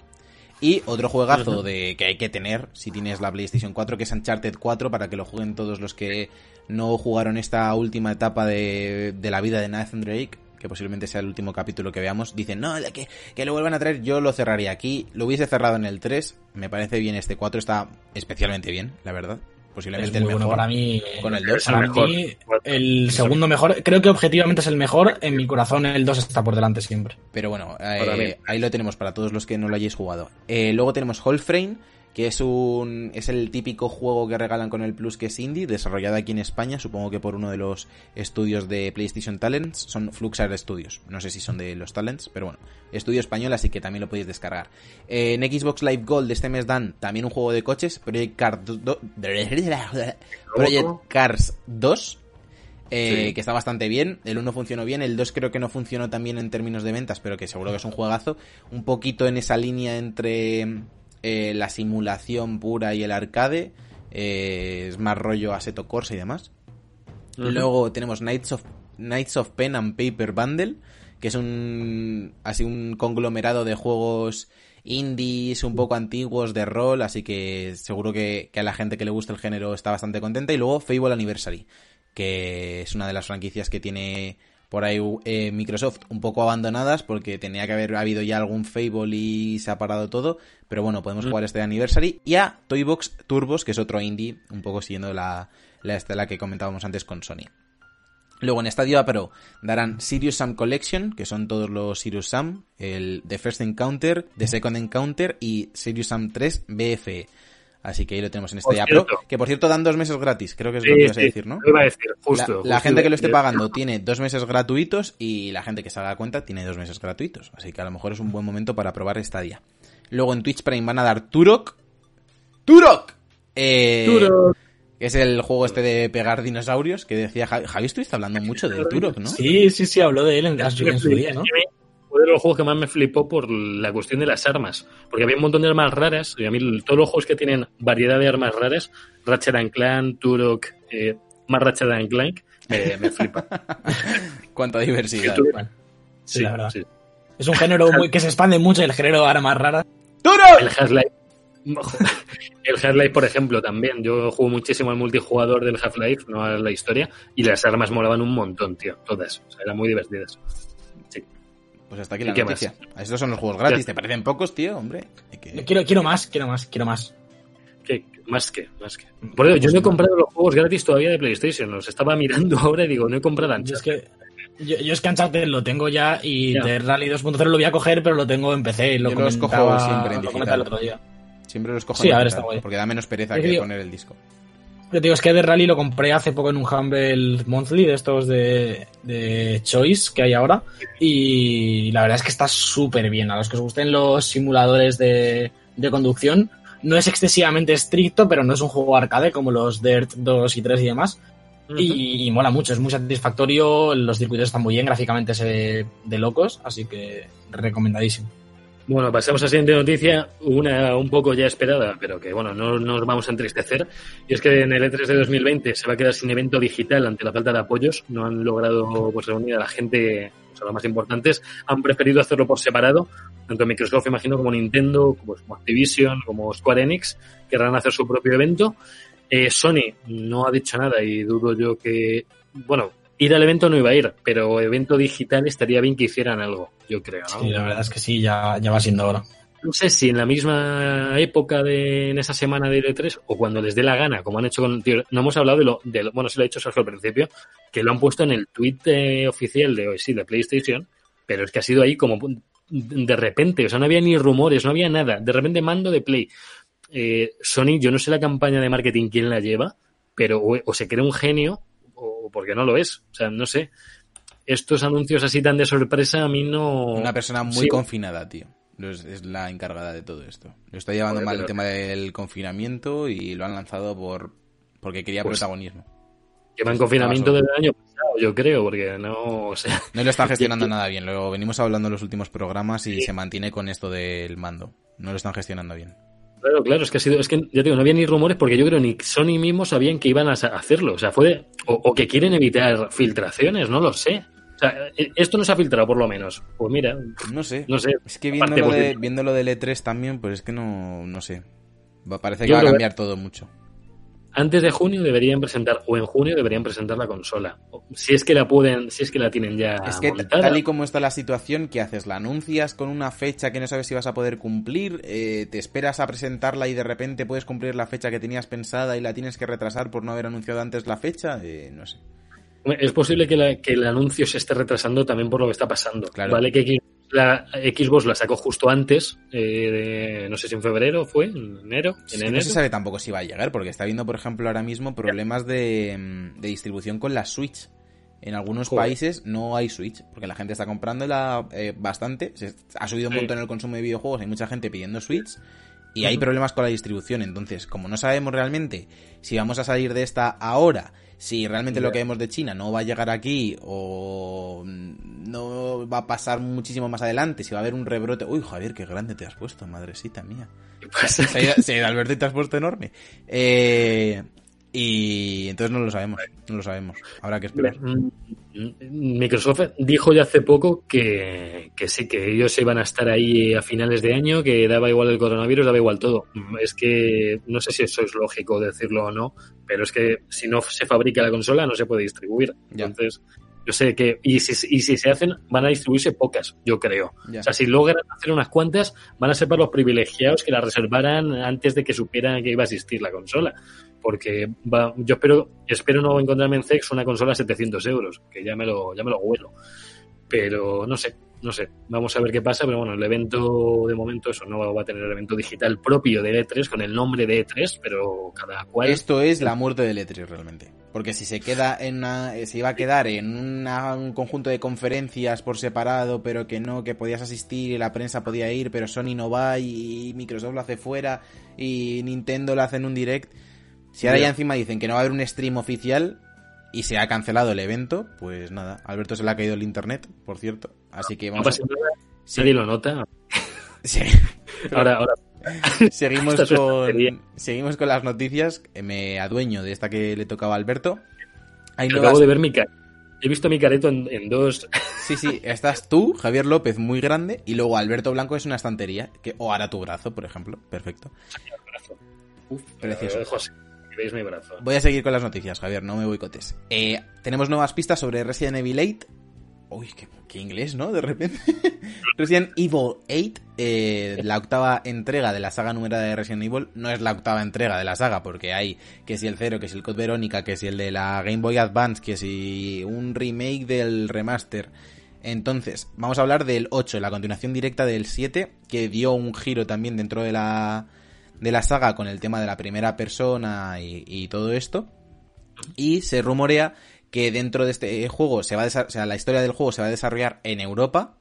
Y otro juegazo de que hay que tener si tienes la PlayStation 4, que es Uncharted 4, para que lo jueguen todos los que no jugaron esta última etapa de, de la vida de Nathan Drake. que posiblemente sea el último capítulo que veamos, dicen, no, que, que lo vuelvan a traer, yo lo cerraría aquí. Lo hubiese cerrado en el 3, me parece bien este 4, está especialmente bien, la verdad. Posiblemente Es el mejor. bueno para mí. con el 2. Para mí, el segundo mejor, creo que objetivamente es el mejor. En mi corazón, el 2 está por delante siempre. Pero bueno, eh, ahí lo tenemos para todos los que no lo hayáis jugado. Eh, luego tenemos Frame que es un es el típico juego que regalan con el Plus que es indie, desarrollado aquí en España, supongo que por uno de los estudios de PlayStation Talents, son Fluxar Studios. No sé si son de los Talents, pero bueno, estudio español, así que también lo podéis descargar. Eh, en Xbox Live Gold este mes dan también un juego de coches, Project do- Project Cars 2. eh, Sí. que está bastante bien. El 1 funcionó bien, el 2 creo que no funcionó tan bien en términos de ventas, pero que seguro que es un juegazo. Un poquito en esa línea entre eh, la simulación pura y el arcade. eh, es más rollo Assetto Corsa y demás. Luego tenemos Knights of, Knights of Pen and Paper Bundle, que es un así un conglomerado de juegos indies un poco antiguos de rol, así que seguro que, que a la gente que le gusta el género está bastante contenta. Y luego Fable Anniversary, que es una de las franquicias que tiene por ahí eh, Microsoft un poco abandonadas porque tenía que haber habido ya algún Fable y se ha parado todo. Pero bueno, podemos Mm. jugar este Anniversary. Y a Toybox Turbos, que es otro indie, un poco siguiendo la, la estela que comentábamos antes con Sony. Luego en Stadia Pro darán Sirius Sam Collection, que son todos los Sirius Sam, el The First Encounter, The Second Encounter y Sirius Sam 3 BFE. Así que ahí lo tenemos en Por Stadia Pro, cierto. que por cierto dan dos meses gratis, creo que es Sí, lo que ibas a decir, ¿no? lo iba a decir, La- justo. la, gente que lo esté pagando tiene dos meses gratuitos y la gente que se haga cuenta tiene dos meses gratuitos. Así que a lo mejor es un buen momento para probar Stadia. Luego en Twitch Prime van a dar Turok. ¡Turok! Eh. Turok. que es el juego este de pegar dinosaurios, que decía Javi, Javi estuviste hablando mucho del Turok, ¿no? Sí, sí, sí, habló de él en, en su día, ¿no? Fue de los juegos que más me flipó por la cuestión de las armas. Porque había un montón de armas raras. Y a mí todos los juegos que tienen variedad de armas raras, Ratchet and Clank, Turok, eh, más Ratchet and Clank, me, me flipa. Cuánta diversidad. Bueno, sí, la verdad. sí. Es un género muy, que se expande mucho, el género ahora más rara. ¡Turok! El Half-Life. El Half-Life, por ejemplo, también. Yo juego muchísimo al multijugador del Half-Life, no a la historia, y las armas molaban un montón, tío. Todas. O sea, eran muy divertidas. Pues hasta aquí ¿Y la qué noticia. Estos son los juegos gratis. ¿Te parecen pocos, tío? Hombre. que- Quiero, quiero más, quiero más, quiero más. ¿Qué? Más que, más que. Por eso, yo no he comprado los juegos gratis todavía de PlayStation. Los estaba mirando ahora y digo, no he comprado Yo es que yo, yo es que Uncharted lo tengo ya y Ya. de Rally 2.0 lo voy a coger, pero lo tengo en PC y lo Yo los cojo siempre en digital. el otro día. Siempre los cojo Sí, en a ver, digital, está guay. Porque da menos pereza Es que que- poner el disco. Yo digo, es que de Rally lo compré hace poco en un Humble Monthly de estos de, de Choice que hay ahora. Y la verdad es que está súper bien. A los que os gusten los simuladores de, de conducción, no es excesivamente estricto, pero no es un juego arcade como los Dirt 2 y 3 y demás. Y, y mola mucho, es muy satisfactorio. Los circuitos están muy bien, gráficamente se ve de locos, así que recomendadísimo. Bueno, pasamos a la siguiente noticia, una un poco ya esperada, pero que bueno, no nos vamos a entristecer. Y es que en el E3 de 2020 se va a quedar sin evento digital ante la falta de apoyos. No han logrado pues, reunir a la gente, o sea, los más importantes. Han preferido hacerlo por separado. Tanto Microsoft, imagino, como Nintendo, como, como Activision, como Square Enix, querrán hacer su propio evento. Eh, Sony no ha dicho nada y dudo yo que, bueno, ir al evento no iba a ir, pero evento digital estaría bien que hicieran algo, yo creo. ¿no? Sí, la verdad es que sí, ya, ya va siendo hora. No sé si en la misma época de en esa semana de E3 o cuando les dé la gana, como han hecho con. tío, no hemos hablado de lo, de lo- Bueno, se lo ha dicho Sergio al principio, que lo han puesto en el tweet eh, oficial de hoy, sí, de PlayStation, pero es que ha sido ahí como de repente, o sea, no había ni rumores, no había nada. De repente mando de Play. Eh, Sony, yo no sé la campaña de marketing quién la lleva, pero o, o se cree un genio o porque no lo es. O sea, no sé. Estos anuncios así tan de sorpresa a mí no. Una persona muy Sí. confinada, tío. Es, la encargada de todo esto. Lo está llevando mal el tema del confinamiento y lo han lanzado por porque quería Pues- protagonismo. Lleva en confinamiento desde el año pasado, yo creo, porque no, o sea, No lo está gestionando nada bien. Lo venimos hablando en los últimos programas y Sí. se mantiene con esto del mando. No lo están gestionando bien. Claro, claro, es que ha sido, es que ya te digo, no había ni rumores porque yo creo ni Sony mismo sabían que iban a hacerlo, o sea, fue, de- o, o que quieren evitar filtraciones, no lo sé. O sea, eh, esto no se ha filtrado por lo menos. Pues mira, No sé. no sé. Es que Aparte, viéndolo, porque- de, viéndolo del E3 también, pues es que no, no sé. Parece que Yo va a que- cambiar todo mucho. Antes de junio deberían presentar, o en junio deberían presentar la consola. Si es que la pueden, si es que la tienen ya. Es que montada. tal y como está la situación, ¿qué haces? ¿La anuncias con una fecha que no sabes si vas a poder cumplir? Eh, ¿Te esperas a presentarla y de repente puedes cumplir la fecha que tenías pensada y la tienes que retrasar por no haber anunciado antes la fecha? Eh, no sé. Es posible que, la- que el anuncio se esté retrasando también por lo que está pasando. Claro. Vale que Xbox la, Xbox la sacó justo antes, eh, de- no sé si en febrero fue, en enero, en Es que no enero. se sabe tampoco si va a llegar, porque está habiendo, por ejemplo, ahora mismo problemas de, mm, de distribución con la Switch. En algunos Joder. países no hay Switch, porque la gente está comprándola eh, bastante. Se- ha subido un Sí. montón el consumo de videojuegos, hay mucha gente pidiendo Switch. Y hay problemas con la distribución. Entonces, como no sabemos realmente si vamos a salir de esta ahora, si realmente lo que vemos de China no va a llegar aquí o mm, no va a pasar muchísimo más adelante, si va a haber un rebrote. Uy, Javier, qué grande te has puesto, madrecita mía. ¿Qué pasa? Se ha ido, se ha ido Alberto y te has puesto enorme. Eh, y entonces no lo sabemos, no lo sabemos. Habrá que esperar. Mm, Microsoft dijo ya hace poco que, que sí, que ellos iban a estar ahí a finales de año, que daba igual el coronavirus, daba igual todo. Es que no sé si eso es lógico decirlo o no, pero es que si no se fabrica la consola no se puede distribuir. Ya. Yo sé que, y si, y si se hacen, van a distribuirse pocas, yo creo. Ya. O sea, si logran hacer unas cuantas, van a ser para los privilegiados que la reservaran antes de que supieran que iba a existir la consola. Porque va, yo espero, espero no encontrarme en CEX una consola a 700 euros, que ya me lo, ya me lo huelo. Pero no sé, no sé. Vamos a ver qué pasa, pero bueno, el evento de momento eso no va a tener el evento digital propio de E3 con el nombre de E3, pero cada cual. Esto es la muerte del E3 realmente. Porque si se queda en una, eh, se iba a quedar en una- un conjunto de conferencias por separado, pero que no, que podías asistir y la prensa podía ir, pero Sony no va y Microsoft lo hace fuera y Nintendo lo hace en un direct. Si ahora ya encima dicen que no va a haber un stream oficial y se ha cancelado el evento, pues nada, Alberto se le ha caído el internet, por cierto. Así que no vamos pasa a... nada, Sí, nadie lo nota. sí. Ahora, ahora, Seguimos con, seguimos con las noticias. Me adueño de esta que le tocaba a Alberto. Hay acabo nuevas... de ver mi cara. He visto mi careto en, en dos. Sí, sí, estás tú, Javier López, muy grande, y luego Alberto Blanco es una estantería, que... o hará tu brazo, por ejemplo. Perfecto. Uf, Precioso. José, Voy a seguir con las noticias, Javier, no me boicotes. Eh, tenemos nuevas pistas sobre Resident Evil 8. Uy, qué, qué inglés, ¿no? De repente. Resident Evil 8, eh, la octava entrega de la saga numerada de Resident Evil, no es la octava entrega de la saga, porque hay que si el 0, que si el Code Verónica, que si el de la Game Boy Advance, que si un remake del remaster. Entonces, vamos a hablar del 8, la continuación directa del 7, que dio un giro también dentro de la, de la saga con el tema de la primera persona y, y todo esto. Y se rumorea que dentro de este juego se va a o sea, la historia del juego se va a desarrollar en Europa,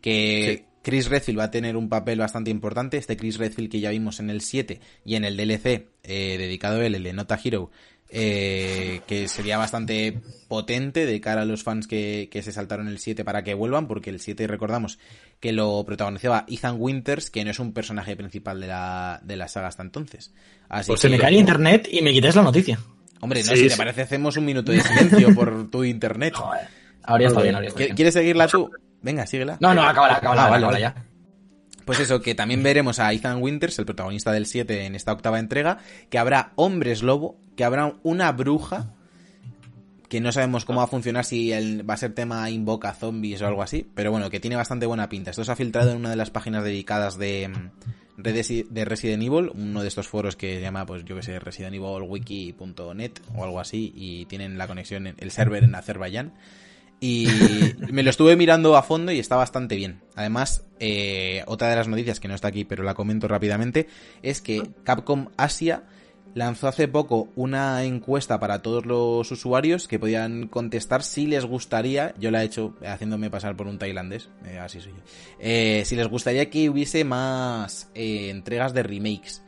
que Chris Redfield va a tener un papel bastante importante, este Chris Redfield que ya vimos en el 7 y en el DLC eh, dedicado a él, el de Nota Hero, eh, que sería bastante potente de cara a los fans que, que se saltaron el 7 para que vuelvan, porque el 7 recordamos que lo protagonizaba Ethan Winters, que no es un personaje principal de la, de la saga hasta entonces. Así Pues Se que- me cae el internet y me quitáis la noticia. Hombre, no, Sí, si te parece, hacemos un minuto de silencio por tu internet. Joder. Habría estado bien, estado ¿Qui- bien. ¿Quieres seguirla tú? Venga, síguela. No, no, acábala, acábala, Ah, vale, acábala vale. ya. Pues eso, que también veremos a Ethan Winters, el protagonista del 7 en esta octava entrega, que habrá hombres lobo, que habrá una bruja, que no sabemos cómo va a funcionar, si el- va a ser tema invoca zombies o algo así, pero bueno, que tiene bastante buena pinta. Esto se ha filtrado en una de las páginas dedicadas de, mm, de Resident Evil, uno de estos foros que se llama, pues yo que sé, residentevilwiki.net o algo así, y tienen la conexión, el server en Azerbaiyán. Y me lo estuve mirando a fondo y está bastante bien. Además, eh, otra de las noticias que no está aquí, pero la comento rápidamente, es que Capcom Asia lanzó hace poco una encuesta para todos los usuarios que podían contestar si les gustaría, yo la he hecho haciéndome pasar por un tailandés, eh, así soy yo, eh, si les gustaría que hubiese más eh, entregas de remakes.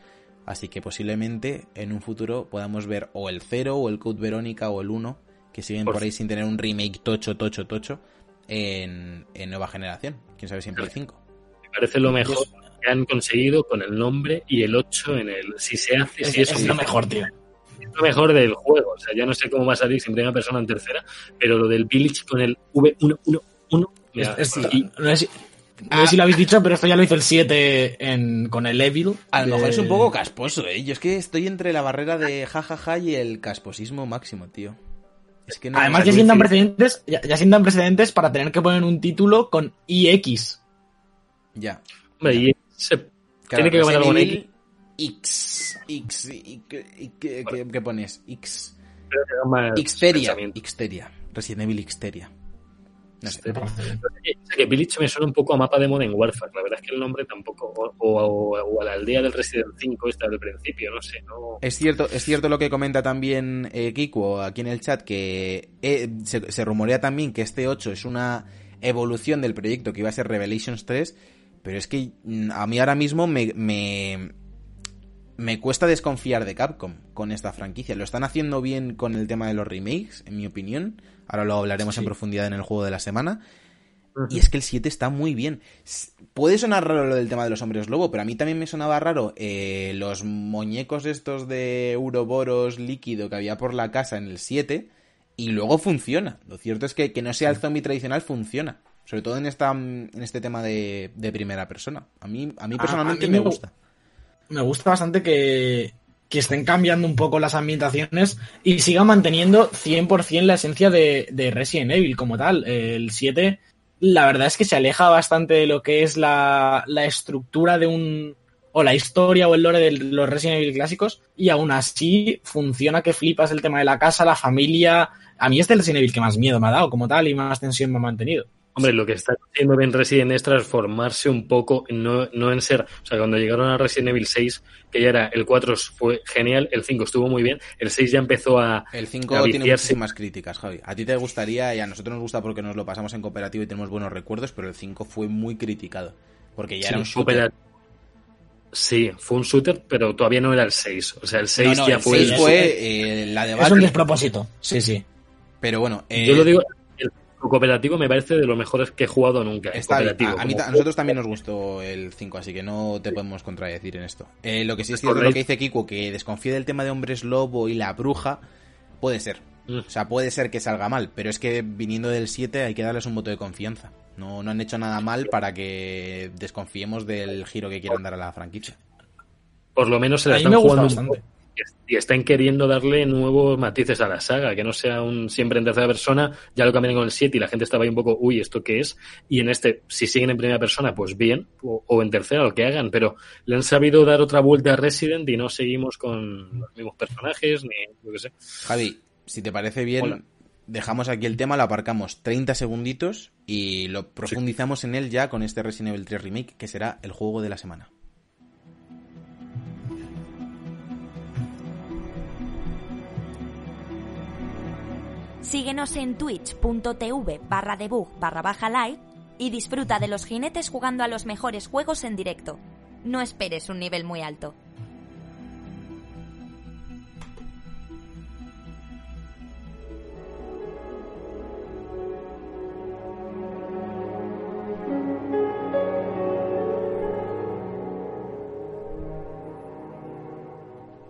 Así que posiblemente en un futuro podamos ver o el 0 o el Code Verónica o el 1 que siguen Por por ahí sin tener un remake tocho, tocho, tocho en, en nueva generación. Quién sabe si en Play 5. Me parece lo mejor que han conseguido con el nombre y el 8 en el. Si se hace, Es, si es, es un- lo mejor, tío. es lo mejor del juego. O sea, ya no sé cómo va a salir si en primera persona o en tercera, pero lo del Village con el V111. Es- mira, es- y- no, sé si, No sé si lo habéis dicho, pero esto ya lo hizo el 7 en, con el Evil. A lo de- mejor es un poco casposo, ¿eh? Yo es que estoy entre la barrera de jajaja y el casposismo máximo, tío. Es que no Además, ya sientan precedentes, ya, ya sientan precedentes para tener que poner un título con IX. Ya. Hombre, y se- Claro, tiene que algo en Evil X. X. y- ¿Qué pones? X. Xteria. Xteria. Resident Evil Xteria. No sé. Que Village me suena un poco a mapa de Modern Warfare. La verdad es que el nombre tampoco. O, o- o a la aldea del Resident 5, esta del principio, no sé. No... Es cierto, es cierto lo que comenta también eh, Kiko aquí en el chat, que eh, se, se rumorea también que este 8 es una evolución del proyecto que iba a ser Revelations 3, pero es que mm, a mí ahora mismo me, me, me cuesta desconfiar de Capcom con esta franquicia. Lo están haciendo bien con el tema de los remakes, en mi opinión. Ahora lo hablaremos en profundidad en el juego de la semana. Y es que el 7 está muy bien. Puede sonar raro lo del tema de los hombres lobo, pero a mí también me sonaba raro eh, los muñecos estos de Euroboros líquido que había por la casa en el 7 y luego funciona. Lo cierto es que que no sea el zombie tradicional funciona. Sobre todo en, esta, en este tema de, de primera persona. A mí, a mí A- personalmente a mí me me- gusta. Me gusta bastante que, que estén cambiando un poco las ambientaciones y sigan manteniendo 100% la esencia de, de Resident Evil como tal. El 7, la verdad es que se aleja bastante de lo que es la, la estructura de un. o la historia o el lore de los Resident Evil clásicos y aún así funciona que flipas el tema de la casa, la familia. A mí es el Resident Evil que más miedo me ha dado como tal y más tensión me ha mantenido. Hombre, lo que está haciendo bien Resident es transformarse un poco, no, no en ser. O sea, cuando llegaron a Resident Evil 6, que ya era el 4 fue genial, el 5 estuvo muy bien, el 6 ya empezó a. El a 5 tiene muchísimas críticas, Javi. A ti te gustaría y a nosotros nos gusta porque nos lo pasamos en cooperativo y tenemos buenos recuerdos, pero el 5 fue muy criticado. Porque ya Sí, era un shooter. Sí, fue un shooter, pero todavía no era el 6. O sea, el 6 No, no, ya el fue. 6 el- fue eh, la Es un despropósito. Sí, sí. Pero bueno, eh, Yo lo digo, el cooperativo me parece de los mejores que he jugado nunca. Está cooperativo, A, a mí a nosotros también nos gustó el 5, así que no te podemos contradecir en esto. Eh, lo que sí es cierto, lo que dice Kiko, que desconfía del tema de hombres lobo y la bruja, puede ser. Mm. O sea, puede ser que salga mal, pero es que viniendo del 7 hay que darles un voto de confianza. No, no han hecho nada mal para que desconfiemos del giro que quieran dar a la franquicia. Por lo menos se la están jugando un bastante. Y están queriendo darle nuevos matices a la saga, que no sea un siempre en tercera persona, ya lo cambiaron con el 7 y la gente estaba ahí un poco, uy, ¿esto qué es? Y en este, si siguen en primera persona, pues bien, o, o en tercera, lo que hagan, pero le han sabido dar otra vuelta a Resident y no seguimos con los mismos personajes, ni yo qué sé. Javi, si te parece bien, Hola. dejamos aquí el tema, lo aparcamos 30 segunditos y lo profundizamos en él ya con este Resident Evil 3 Remake, que será el juego de la semana. Síguenos en twitch.tv barra debug barra baja live y disfruta de los jinetes jugando a los mejores juegos en directo. No esperes un nivel muy alto.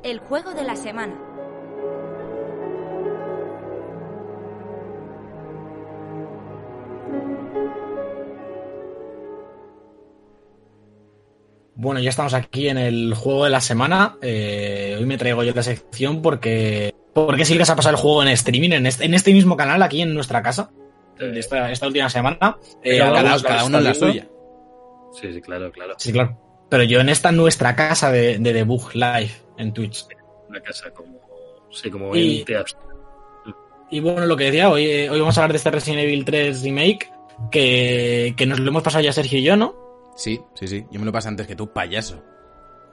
El juego de la semana. Bueno, ya estamos aquí en el juego de la semana. Eh, hoy me traigo yo la sección porque porque se ha pasado el juego en streaming, en este, en este mismo canal, aquí en nuestra casa, de esta, esta última semana. Eh, Cada uno en la suya. Sí, sí, claro, claro. Sí, claro. Pero yo en esta nuestra casa de, de Debug Live en Twitch. Una casa como, sí, como Y- ente abs- Y bueno, lo que decía, hoy, eh, hoy vamos a hablar de este Resident Evil 3 Remake, que, que nos lo hemos pasado ya Sergio y yo, ¿no? Sí, sí, sí. Yo me lo pasé antes que tú, payaso.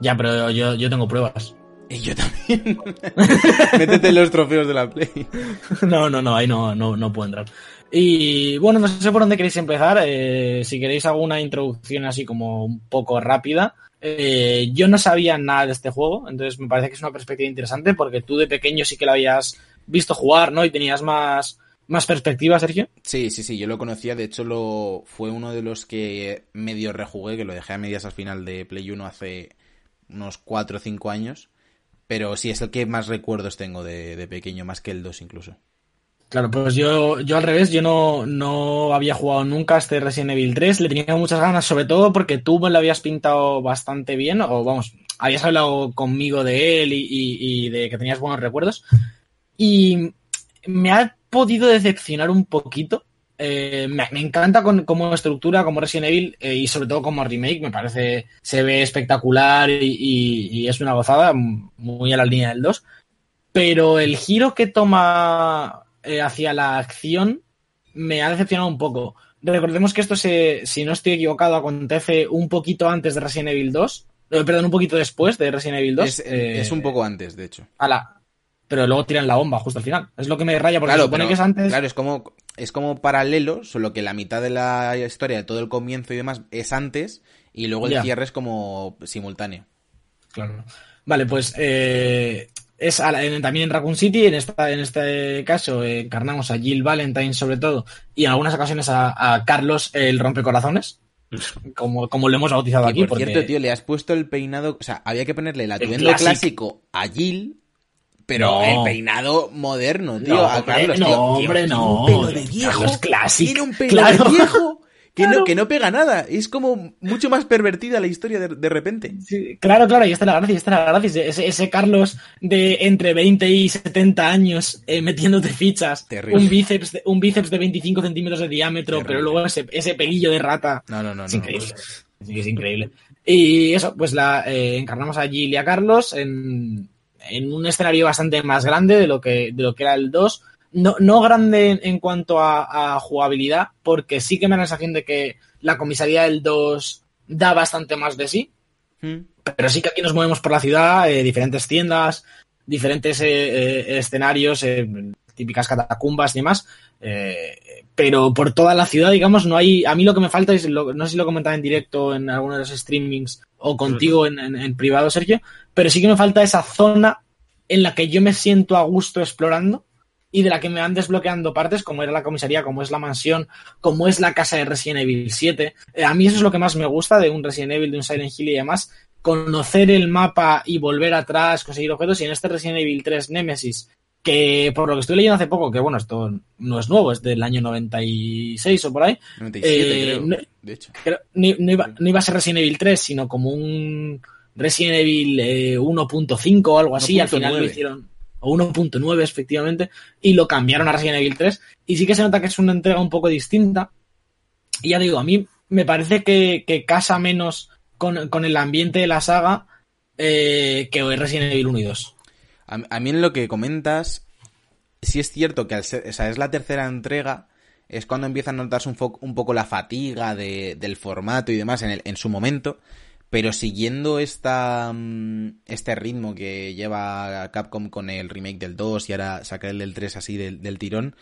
Ya, pero yo, yo tengo pruebas. Y yo también. Métete en los trofeos de la Play. No, no, no, ahí no, no, no puedo entrar. Y bueno, no sé por dónde queréis empezar. eh, si queréis alguna introducción así como un poco rápida. Eh, yo no sabía nada de este juego, entonces me parece que es una perspectiva interesante porque tú de pequeño sí que lo habías visto jugar, ¿no? Y tenías más, más perspectiva, Sergio. Sí, sí, sí, yo lo conocía. De hecho, lo fue uno de los que medio rejugué, que lo dejé a medias al final de Play 1 hace unos 4 o 5 años. Pero sí, es el que más recuerdos tengo de, de pequeño, más que el 2 incluso. Claro, pues yo, yo al revés, yo no, no había jugado nunca este Resident Evil 3, le tenía muchas ganas, sobre todo porque tú me lo habías pintado bastante bien, o vamos, habías hablado conmigo de él y, y, y de que tenías buenos recuerdos, y me ha podido decepcionar un poquito. Eh, me, me, encanta con, como estructura, como Resident Evil eh, y sobre todo como remake, me parece, se ve espectacular y, y, y, es una gozada, muy a la línea del 2. Pero el giro que toma eh, hacia la acción me ha decepcionado un poco. Recordemos que esto, se, si no estoy equivocado, acontece un poquito antes de Resident Evil 2. Eh, perdón, un poquito después de Resident Evil 2. Es, eh, es un poco antes, de hecho. A la, pero luego tiran la bomba justo al final. Es lo que me raya porque claro, se supone pero, que es antes. Claro, es como, es como paralelo, solo que la mitad de la historia, de todo el comienzo y demás, es antes, y luego el Ya. cierre es como simultáneo. Claro. Vale, pues eh, es a la- en- también en Raccoon City, en, esta, en este caso eh, encarnamos a Jill Valentine sobre todo, y en algunas ocasiones a, a Carlos el rompecorazones, como, como lo hemos bautizado Y aquí. por porque- cierto, tío, le has puesto el peinado, o sea, había que ponerle el atuendo clásico. clásico a Jill, pero No. el peinado moderno, tío, No, a hombre, Carlos, no, tío, tío, hombre, no. un pelo de viejo, Carlos Classic. tiene un pelo Claro. de viejo, que, Claro. no, que no pega nada, es como mucho más pervertida la historia de, de repente. Sí, claro, claro, y está la gracia, está la gracia. Ese, ese Carlos de entre 20 y 70 años eh, metiéndote fichas, Terrible. un bíceps, de, un bíceps de 25 centímetros de diámetro, Terrible. pero luego ese, ese pelillo de rata. No, no, no, Es no. increíble. Es increíble. Y eso, pues la eh, encarnamos a Jill y a Carlos en, en un escenario bastante más grande de lo que, de lo que era el 2. No, no grande en, cuanto a, a jugabilidad, porque sí que me da la sensación de que la comisaría del 2 da bastante más de sí. Mm. Pero sí que aquí nos movemos por la ciudad, eh, diferentes tiendas, diferentes eh, eh, escenarios, típicas catacumbas y demás. Pero por toda la ciudad, digamos, no hay. A mí lo que me falta es, lo- no sé si lo comentaba en directo en alguno de los streamings o contigo en, en- en privado, Sergio, pero sí que me falta esa zona en la que yo me siento a gusto explorando y de la que me van desbloqueando partes, como era la comisaría, como es la mansión, como es la casa de Resident Evil 7. Eh, a mí eso es lo que más me gusta de un Resident Evil, de un Silent Hill y demás, conocer el mapa y volver atrás, conseguir objetos, y en este Resident Evil 3 Nemesis, que por lo que estoy leyendo hace poco, que bueno, esto no es nuevo, es del año 96 o por ahí, 97 Eh, creo, no- de hecho. creo- no, no iba, no iba a ser Resident Evil 3, sino como un Resident Evil eh, 1.5 o algo así, al final lo 1.9. hicieron, o 1.9 efectivamente, y lo cambiaron a Resident Evil 3, y sí que se nota que es una entrega un poco distinta, y ya digo, a mí me parece que, que casa menos con, con el ambiente de la saga eh, que Resident Evil 1 y 2. A, mí en lo que comentas, sí es cierto que al ser, o sea, es la tercera entrega, es cuando empieza a notarse un, un poco la fatiga de- del formato y demás en, el- en su momento, pero siguiendo esta, mm, este ritmo que lleva Capcom con el remake del 2 y ahora sacar el del 3 así del, del tirón,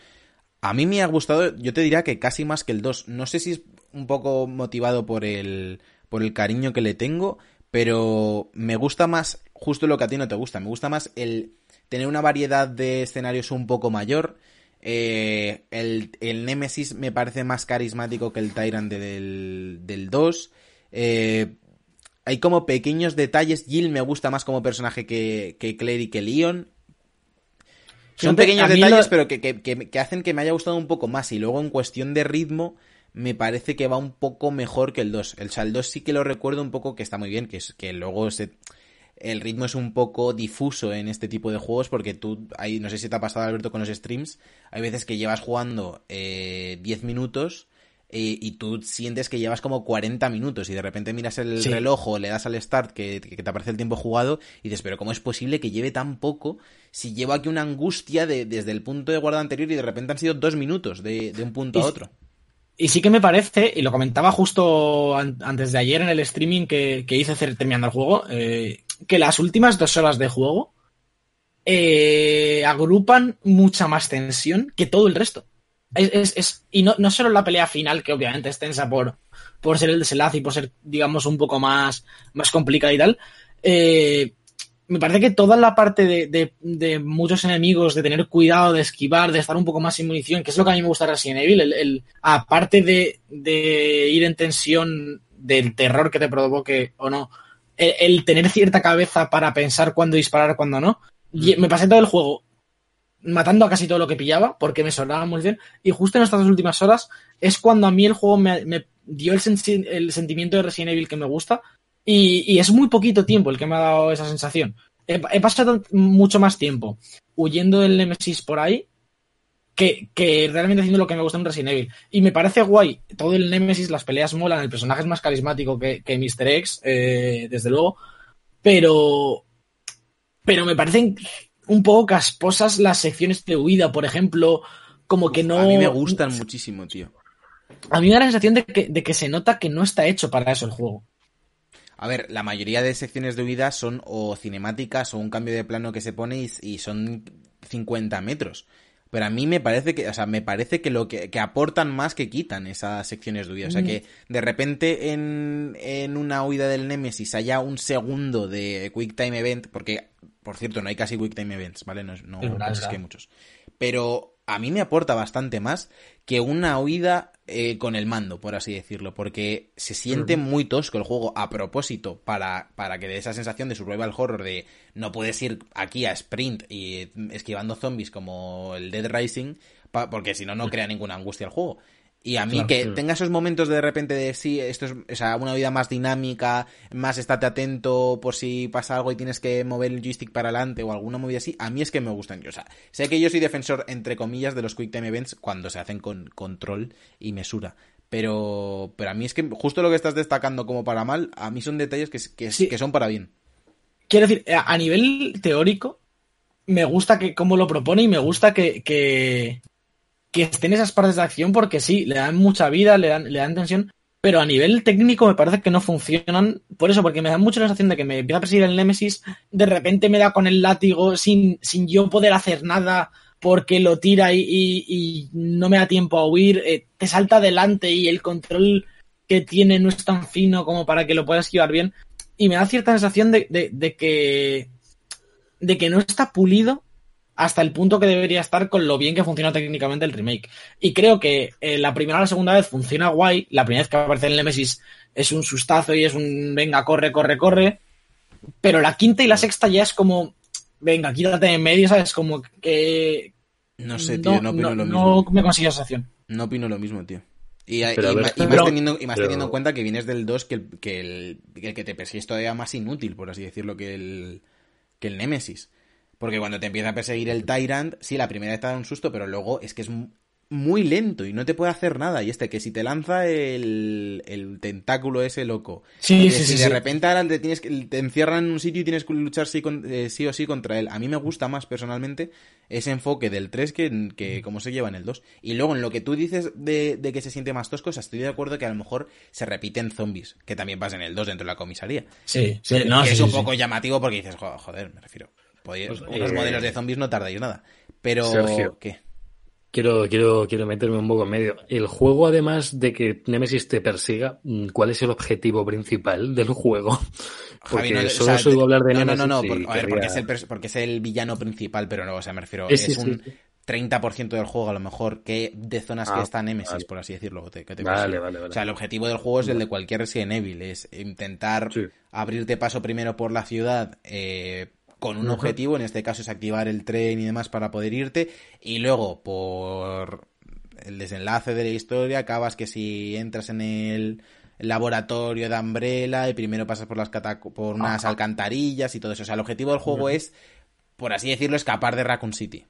a mí me ha gustado, yo te diría que casi más que el 2. No sé si es un poco motivado por el, por el cariño que le tengo, pero me gusta más justo lo que a ti no te gusta. Me gusta más el tener una variedad de escenarios un poco mayor. Eh, el, el Nemesis me parece más carismático que el Tyrant de- del, del 2. Eh, hay como pequeños detalles. Jill me gusta más como personaje que, que Claire y que Leon. Son pequeños detalles, lo- pero que, que- que- que hacen que me haya gustado un poco más. Y luego en cuestión de ritmo, me parece que va un poco mejor que el 2. El, o sea, el 2 sí que lo recuerdo un poco que está muy bien, que, es, que luego se- el ritmo es un poco difuso en este tipo de juegos porque tú, hay, no sé si te ha pasado Alberto con los streams, hay veces que llevas jugando eh, 10 minutos eh, y tú sientes que llevas como 40 minutos y de repente miras el Sí. reloj o le das al start que, que te aparece el tiempo jugado y dices, pero ¿cómo es posible que lleve tan poco si llevo aquí una angustia de- desde el punto de guarda anterior y de repente han sido dos minutos de, de un punto a otro? Y sí que me parece, y lo comentaba justo an- antes de ayer en el streaming que, que hice terminando el juego, eh, que las últimas dos horas de juego eh, agrupan mucha más tensión que todo el resto. Es, es- es- y no, no solo la pelea final, que obviamente es tensa por, por ser el desenlace y por ser, digamos, un poco más, más complicada y tal. eh, me parece que toda la parte de, de- de muchos enemigos, de tener cuidado, de esquivar, de estar un poco más sin munición, que es lo que a mí me gusta de Resident Evil, el, el- aparte de, de ir en tensión del terror que te provoque o no, el, el tener cierta cabeza para pensar cuándo disparar, cuándo no. Y me pasé todo el juego matando a casi todo lo que pillaba, porque me sonaba muy bien. Y justo en estas dos últimas horas es cuando a mí el juego me, me dio sen- el sentimiento de Resident Evil que me gusta. Y, y es muy poquito tiempo el que me ha dado esa sensación. He, he pasado mucho más tiempo huyendo del Nemesis por ahí que, que realmente haciendo lo que me gusta en Resident Evil. Y me parece guay todo el Nemesis, las peleas molan, el personaje es más carismático que, que Mr. X, eh, desde luego. Pero. Pero me parecen un poco casposas las secciones de huida, por ejemplo. Como que no. A mí me gustan muchísimo, tío. A mí me da la sensación de que, de que se nota que no está hecho para eso el juego. A ver, la mayoría de secciones de huida son o cinemáticas o un cambio de plano que se pone y, y son 50 metros. Pero a mí me parece que, o sea, me parece que lo que, que aportan más que quitan esas secciones de huida. O sea, Mm. que de repente en, en una huida del Nemesis haya un segundo de Quick Time Event, porque, por cierto, no hay casi Quick Time Events, ¿vale? No, es- no Es que hay muchos. Pero a mí me aporta bastante más que una huida eh, con el mando, por así decirlo, porque se siente muy tosco el juego a propósito para, para que dé esa sensación de survival horror de no puedes ir aquí a sprint y eh, esquivando zombies como el Dead Rising, porque si no, no crea ninguna angustia el juego. Y a mí Claro, que sí. tenga esos momentos de repente de sí, esto es o sea, una vida más dinámica, más estate atento por si pasa algo y tienes que mover el joystick para adelante o alguna movida así, a mí es que me gustan. O sea, sé que yo soy defensor, entre comillas, de los Quick Time Events cuando se hacen con control y mesura. Pero, pero a mí es que justo lo que estás destacando como para mal, a mí son detalles que, que, Sí. que son para bien. Quiero decir, a a nivel teórico, me gusta que cómo lo propone y me gusta que, que, que estén esas partes de acción porque sí, le dan mucha vida, le dan, le dan tensión, pero a nivel técnico me parece que no funcionan por eso, porque me da mucha sensación de que me empieza a perseguir el Némesis, de repente me da con el látigo sin, sin yo poder hacer nada porque lo tira y, y- y no me da tiempo a huir, eh, te salta adelante y el control que tiene no es tan fino como para que lo puedas esquivar bien. Y me da cierta sensación de, de- de que. de que no está pulido hasta el punto que debería estar con lo bien que funciona técnicamente el remake. Y creo que eh, la primera o la segunda vez funciona guay. La primera vez que aparece el Nemesis es un sustazo y es un venga, corre, corre, corre. Pero la quinta y la sexta ya es como. Venga, quítate en medio, ¿sabes? Como que. No sé, tío, no, opino lo mismo. no me consigue esa sensación. No opino lo mismo, tío. Y, ver, más, pero- teniendo, y más pero- teniendo en cuenta que vienes del 2, que el que, el, que el que te persigue es todavía más inútil, por así decirlo, que el, que el Nemesis. Porque cuando te empieza a perseguir el Tyrant, sí, la primera vez te da un susto, pero luego es que es mu- muy lento y no te puede hacer nada. Y este, que si te lanza el, el tentáculo ese loco, Sí, que sí, si sí. de sí. repente ahora te, tienes te encierran en un sitio y tienes que luchar sí, con- eh, sí o sí contra él. A mí me gusta más personalmente ese enfoque del 3 que, que como se lleva en el 2. Y luego en lo que tú dices de, de que se siente más tosco, o sea, estoy de acuerdo que a lo mejor se repiten zombies, que también pasa en el 2 dentro de la comisaría. Sí, sí, no, que sí, es sí, un sí. poco llamativo porque dices, "Jo- joder, me refiero. Podéis- Pues, unos eh, modelos de zombies no tardáis nada. Pero, Sergio. ¿qué? Quiero, quiero, quiero meterme un poco en medio. El juego, además de que Nemesis te persiga, mm, ¿cuál es el objetivo principal del juego? Porque Javi, no, o solo sea, os oigo hablar de no, Nemesis. no, no, no, por- a ver, porque es, el, pers- porque es el villano principal, pero no, o sea, me refiero, es sí, sí, un sí. 30% del juego a lo mejor que de zonas que Ah, está Nemesis, vale. por así decirlo. que te- Vale, vale, vale. O sea, el objetivo del juego es el de cualquier Resident Evil, es intentar Sí. abrirte paso primero por la ciudad eh, con un objetivo, en este caso es activar el tren y demás para poder irte, y luego por el desenlace de la historia acabas que si entras en el laboratorio de Umbrella y primero pasas por las por unas alcantarillas y todo eso. O sea, el objetivo del juego es, por así decirlo, escapar de Raccoon City.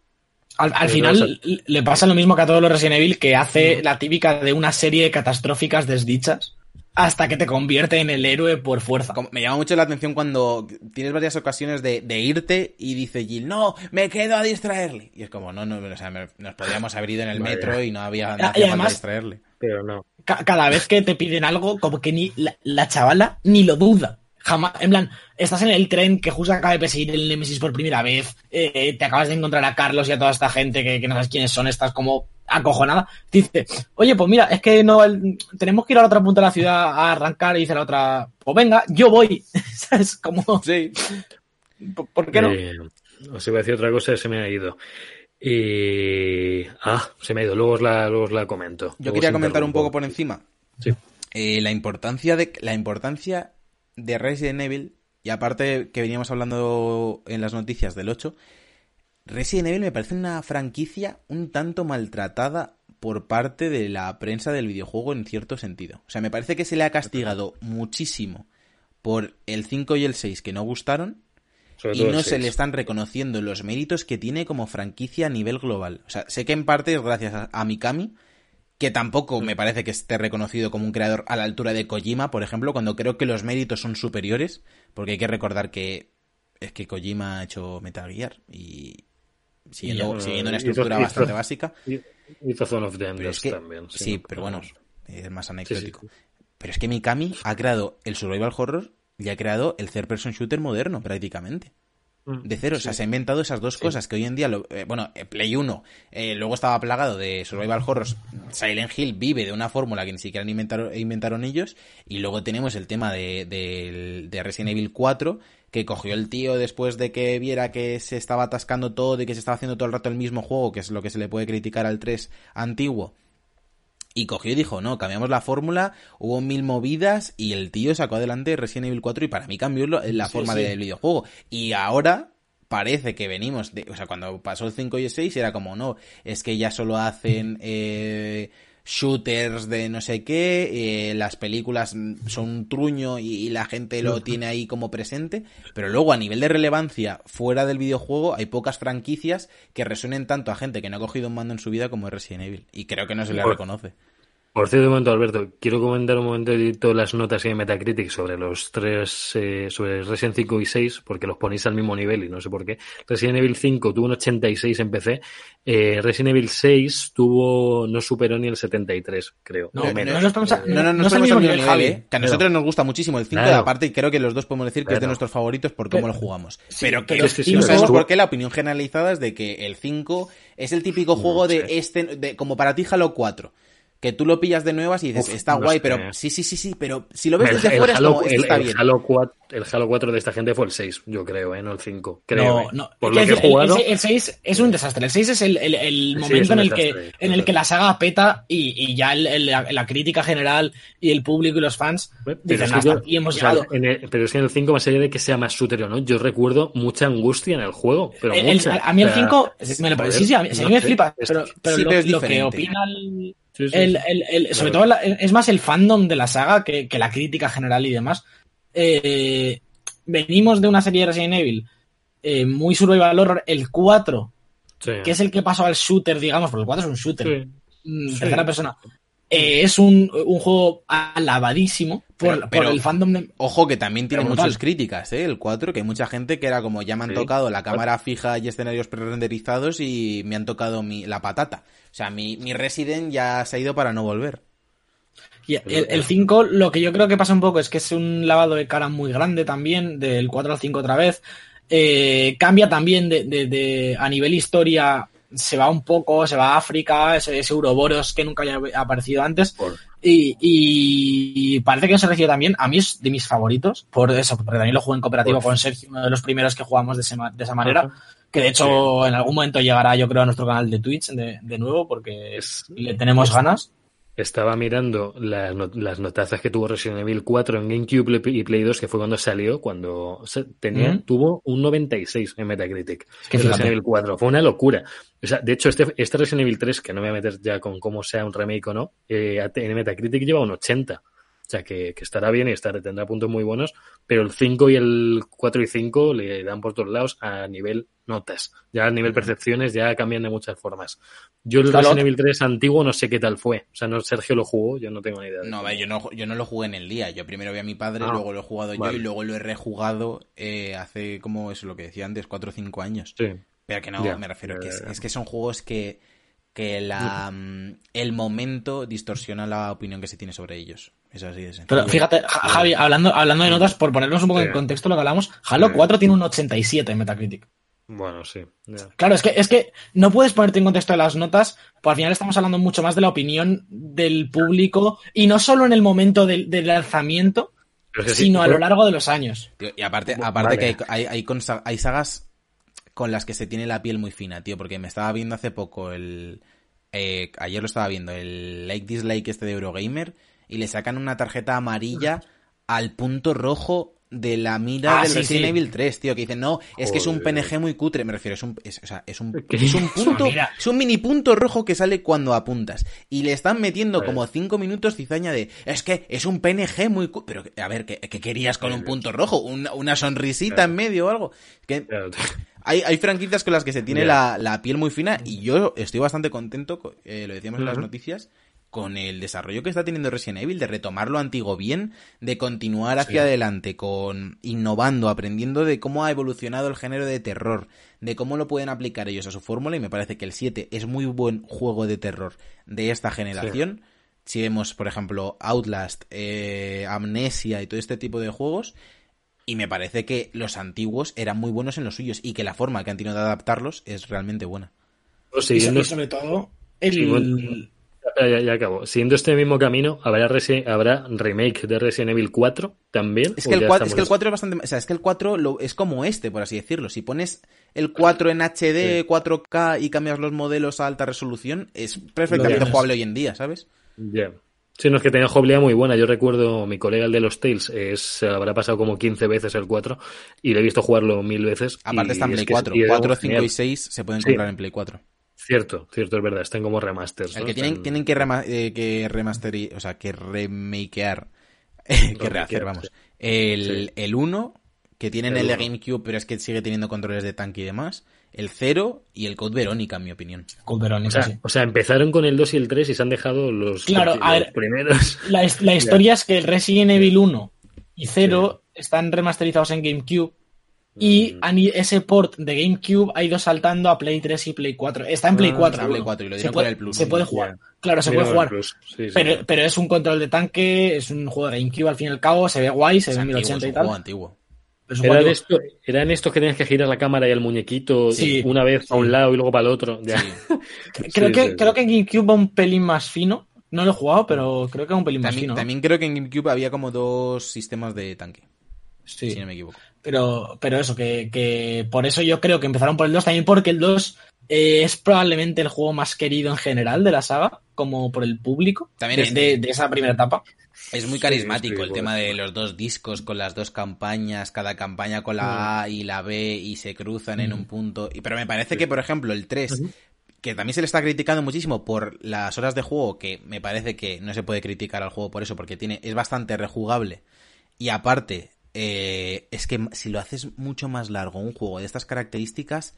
Al, al final le pasa lo mismo que a todos los Resident Evil, que hace la típica de una serie de catastróficas desdichas hasta que te convierte en el héroe por fuerza. Me llama mucho la atención cuando tienes varias ocasiones de, de irte y dice Jill, no, me quedo a distraerle. Y es como, no, no, o sea, me- nos podríamos haber ido en el Vaya. metro y no había nada para además- distraerle. Pero no. Ca- cada vez que te piden algo, como que ni la, la chavala ni lo duda. Jamás, en plan, estás en el tren que justo acaba de perseguir el Nemesis por primera vez, eh, te acabas de encontrar a Carlos y a toda esta gente que, que no sabes quiénes son, estás como acojonada. Dice, oye, pues mira, es que no el- tenemos que ir a la otra punta de la ciudad a arrancar y dice la otra, pues venga, yo voy. ¿Sabes? Como, Sí. ¿por- ¿por qué no? Eh, os iba a decir otra cosa y se me ha ido. Y... Ah, se me ha ido. Luego os la, luego os la comento. Yo Luego quería comentar un poco por encima Sí. eh, la importancia de la importancia de Resident Evil y aparte que veníamos hablando en las noticias del 8 Resident Evil me parece una franquicia un tanto maltratada por parte de la prensa del videojuego en cierto sentido. O sea, me parece que se le ha castigado muchísimo por el 5 y el 6 que no gustaron y no se le están reconociendo los méritos que tiene como franquicia a nivel global. O sea, sé que en parte es gracias a, Mikami, que tampoco me parece que esté reconocido como un creador a la altura de Kojima, por ejemplo, cuando creo que los méritos son superiores, porque hay que recordar que es que Kojima ha hecho Metal Gear y siguiendo, una estructura bastante básica. Hizo Zone of the también. Sí, pero bueno, es más anecdótico. Pero es que Mikami ha creado el survival horror y ha creado el third person shooter moderno prácticamente. Mm, de cero, o sea, se ha inventado esas dos cosas que hoy en día, lo, eh, bueno, eh, Play 1 eh, luego estaba plagado de survival horrors, Silent Hill vive de una fórmula que ni siquiera inventaron, inventaron ellos, y luego tenemos el tema de, de, de, Resident Evil 4, que cogió el tío después de que viera que se estaba atascando todo y que se estaba haciendo todo el rato el mismo juego, que es lo que se le puede criticar al 3 antiguo, y cogió y dijo, no, cambiamos la fórmula, hubo mil movidas y el tío sacó adelante Resident Evil 4 y para mí cambió la forma del videojuego. Y ahora parece que venimos de, o sea, cuando pasó el 5 y el 6 era como, no, es que ya solo hacen eh, shooters de no sé qué, eh, las películas son un truño y, la gente lo tiene ahí como presente, pero luego a nivel de relevancia fuera del videojuego hay pocas franquicias que resuenen tanto a gente que no ha cogido un mando en su vida como Resident Evil. Y creo que no se le reconoce. Por cierto, un momento, Alberto, quiero comentar un momento todas las notas en Metacritic sobre los tres, eh, sobre Resident 5 y 6, porque los ponéis al mismo nivel y no sé por qué. Resident Evil 5 tuvo un 86 en PC, eh, Resident Evil 6 tuvo, no superó ni el 73, creo. No, no, no, estamos a, no, no, no, estamos al mismo nivel, ¿eh? Que a nosotros nos gusta muchísimo el 5, aparte, y creo que los dos podemos decir que es de nuestros favoritos por cómo lo jugamos. pero que, no sabemos por qué la opinión generalizada es de que el 5 es el típico juego de este, de, como para ti Halo 4 que tú lo pillas de nuevas y dices, está guay, pero sí, sí, sí, sí, pero si lo ves desde fuera Halo, es está bien. Halo 4, el Halo 4 de esta gente fue el 6, yo creo, ¿eh? no el 5. Creo, no, no. Por lo que he jugado. El, 6 es un desastre. El 6 es el, el, momento en el que en el que la saga peta y, y ya la, crítica general y el público y los fans dicen, hasta aquí hemos llegado. pero es que en el 5, más allá de que sea más shooter o no, yo recuerdo mucha angustia en el juego. Pero mucha. a mí el 5, me lo, sí, sí, a mí, me flipa, pero, pero lo, que opina el el, el, sobre todo es más el fandom de la saga que, la crítica general y demás. Eh, venimos de una serie de Resident Evil eh, muy survival horror, el 4, que es el que pasó al shooter, digamos, porque el 4 es un shooter, mm, tercera persona. Eh, es un, juego alabadísimo por, el fandom de... Ojo que también tiene muchas críticas, ¿eh? El 4, que hay mucha gente que era como, ya me han tocado la cámara fija y escenarios pre-renderizados y me han tocado mi, la patata. O sea, mi, mi Resident ya se ha ido para no volver. Y el, 5, lo que yo creo que pasa un poco es que es un lavado de cara muy grande también, del 4 al 5 otra vez. Eh, cambia también de, de, a nivel historia, se va un poco, se va a África, ese, ese Uroboros que nunca había aparecido antes. Y, y, parece que se recibe también. A mí es de mis favoritos, por eso, porque también lo jugué en cooperativo con Sergio, uno de los primeros que jugamos de, de esa manera que de hecho en algún momento llegará yo creo a nuestro canal de Twitch de, de nuevo porque le tenemos ganas. Estaba mirando las, las, notazas que tuvo Resident Evil 4 en GameCube y Play 2, que fue cuando salió, cuando tenía, tuvo un 96 en Metacritic. que Resident Evil 4. Fue una locura. O sea, de hecho, este, este Resident Evil 3, que no me voy a meter ya con cómo sea un remake o no, eh, en Metacritic lleva un 80. O sea, que, estará bien y estará, tendrá puntos muy buenos, pero el 5 y el 4 y 5 le dan por todos lados a nivel notas. Ya a nivel percepciones ya cambian de muchas formas. Yo el Resident Evil 3 antiguo no sé qué tal fue. O sea, no Sergio lo jugó, yo no tengo ni idea. No, yo no, yo no lo jugué en el día. Yo primero vi a mi padre, ah, luego lo he jugado yo y luego lo he rejugado eh, hace como eso, lo que decía antes, 4 o 5 años. Sí. Pero que no, me refiero, que es, es que son juegos que que la, mm, el momento distorsiona la opinión que se tiene sobre ellos. Es así de Pero fíjate, Javi, hablando, hablando de notas, por ponernos un poco en contexto lo que hablamos, Halo 4 tiene un 87 en Metacritic. Bueno, sí. Claro, es que, es que no puedes ponerte en contexto de las notas, porque al final estamos hablando mucho más de la opinión del público, y no solo en el momento del, lanzamiento, sino a lo largo de los años. y aparte, aparte que hay, hay, hay sagas con las que se tiene la piel muy fina, tío, porque me estaba viendo hace poco el... Eh, ayer lo estaba viendo, el like dislike este de Eurogamer, y le sacan una tarjeta amarilla al punto rojo de la mira Ah, del sí, Resident sí. Evil 3, tío, que dicen, no, es que es un. PNG muy cutre, me refiero, es un, es, o sea, es un, es un punto, es un mini punto rojo que sale cuando apuntas. Y le están metiendo como cinco minutos cizaña de, es que es un PNG muy cutre, pero, a ver, ¿qué, qué querías con un punto rojo? ¿Una, una sonrisita en medio o algo? Que, Claro. hay, hay franquicias con las que se tiene la, la piel muy fina y yo estoy bastante contento, co- eh, lo decíamos en las noticias, con el desarrollo que está teniendo Resident Evil, de retomar lo antiguo bien, de continuar hacia adelante, con innovando, aprendiendo de cómo ha evolucionado el género de terror, de cómo lo pueden aplicar ellos a su fórmula, y me parece que el 7 es muy buen juego de terror de esta generación. Si vemos, por ejemplo, Outlast, eh, Amnesia y todo este tipo de juegos, y me parece que los antiguos eran muy buenos en los suyos y que la forma que han tenido de adaptarlos es realmente buena. Y Siguiendo, sobre, sobre todo, el, Sí, bueno. Espera, ya, ya acabo. Siguiendo este mismo camino, ¿habrá, resi- ¿habrá remake de Resident Evil 4 también? Es ¿O que, el ya 4, es que el 4 es bastante... O sea, es que el 4 lo- es como este, por así decirlo. Si pones el 4 en HD, Sí. 4K y cambias los modelos a alta resolución, es perfectamente jugable hoy en día, ¿sabes? Ya. Sí, no es que tenía jugabilidad muy buena. Yo recuerdo mi colega, el de los Tales, es, se habrá pasado como 15 veces el 4 y le he visto jugarlo mil veces. Aparte y está en es Play que 4. y era 4, 5 genial. y 6 se pueden Sí. comprar en Play 4. Cierto, cierto, es verdad. Están como remasters. El ¿no? que tienen, Están- tienen que, rema- eh, que remasterizar, o sea, que remakear, que rehacer, vamos. sí. El, Sí. el 1, que tienen El el. GameCube, pero es que sigue teniendo controles de tanque y demás. El 0 y el Code Verónica, en mi opinión. Cold Verónica, O sea, sí. o sea, empezaron con el 2 y el 3 y se han dejado los, Claro, los a ver. primeros. La, la historia es que el Resident Evil 1 y 0 están remasterizados en GameCube y Mm. ese port de GameCube ha ido saltando a Play 3 y Play 4. Está en Play Ah, 4. está en Play ¿no? 4 y lo se puede, con el Plus. Se puede Ya. jugar. Claro, se Mira, puede jugar. Plus. Sí, sí, Pero, sí. pero es un control de tanque, es un juego de GameCube al fin y al cabo, se ve guay, se Es ve antiguo, 1080 es y tal. juego antiguo. pero es un Era juego de antiguo. esto, eran estos que tenías que girar la cámara y el muñequito Sí. una vez a un lado y luego para el otro. Ya. Sí. Creo, Sí, que, sí, creo que en GameCube va un pelín más fino. No lo he jugado, pero creo que va un pelín más fino. ¿no? también creo que en GameCube había como dos sistemas de tanque, Sí. si no me equivoco. Pero, pero eso, que, que por eso yo creo que empezaron por el 2, también porque el 2 eh, es probablemente el juego más querido en general de la saga, como por el público, También de, es- de- de esa primera etapa. Es muy carismático sí, el tema de los dos discos con las dos campañas, cada campaña con Mm. la A y la B y se cruzan en un punto. Y, pero me parece que, por ejemplo, el 3, Ujú. que también se le está criticando muchísimo por las horas de juego, que me parece que no se puede criticar al juego por eso, porque tiene es bastante rejugable. Y aparte, eh, es que si lo haces mucho más largo, un juego de estas características,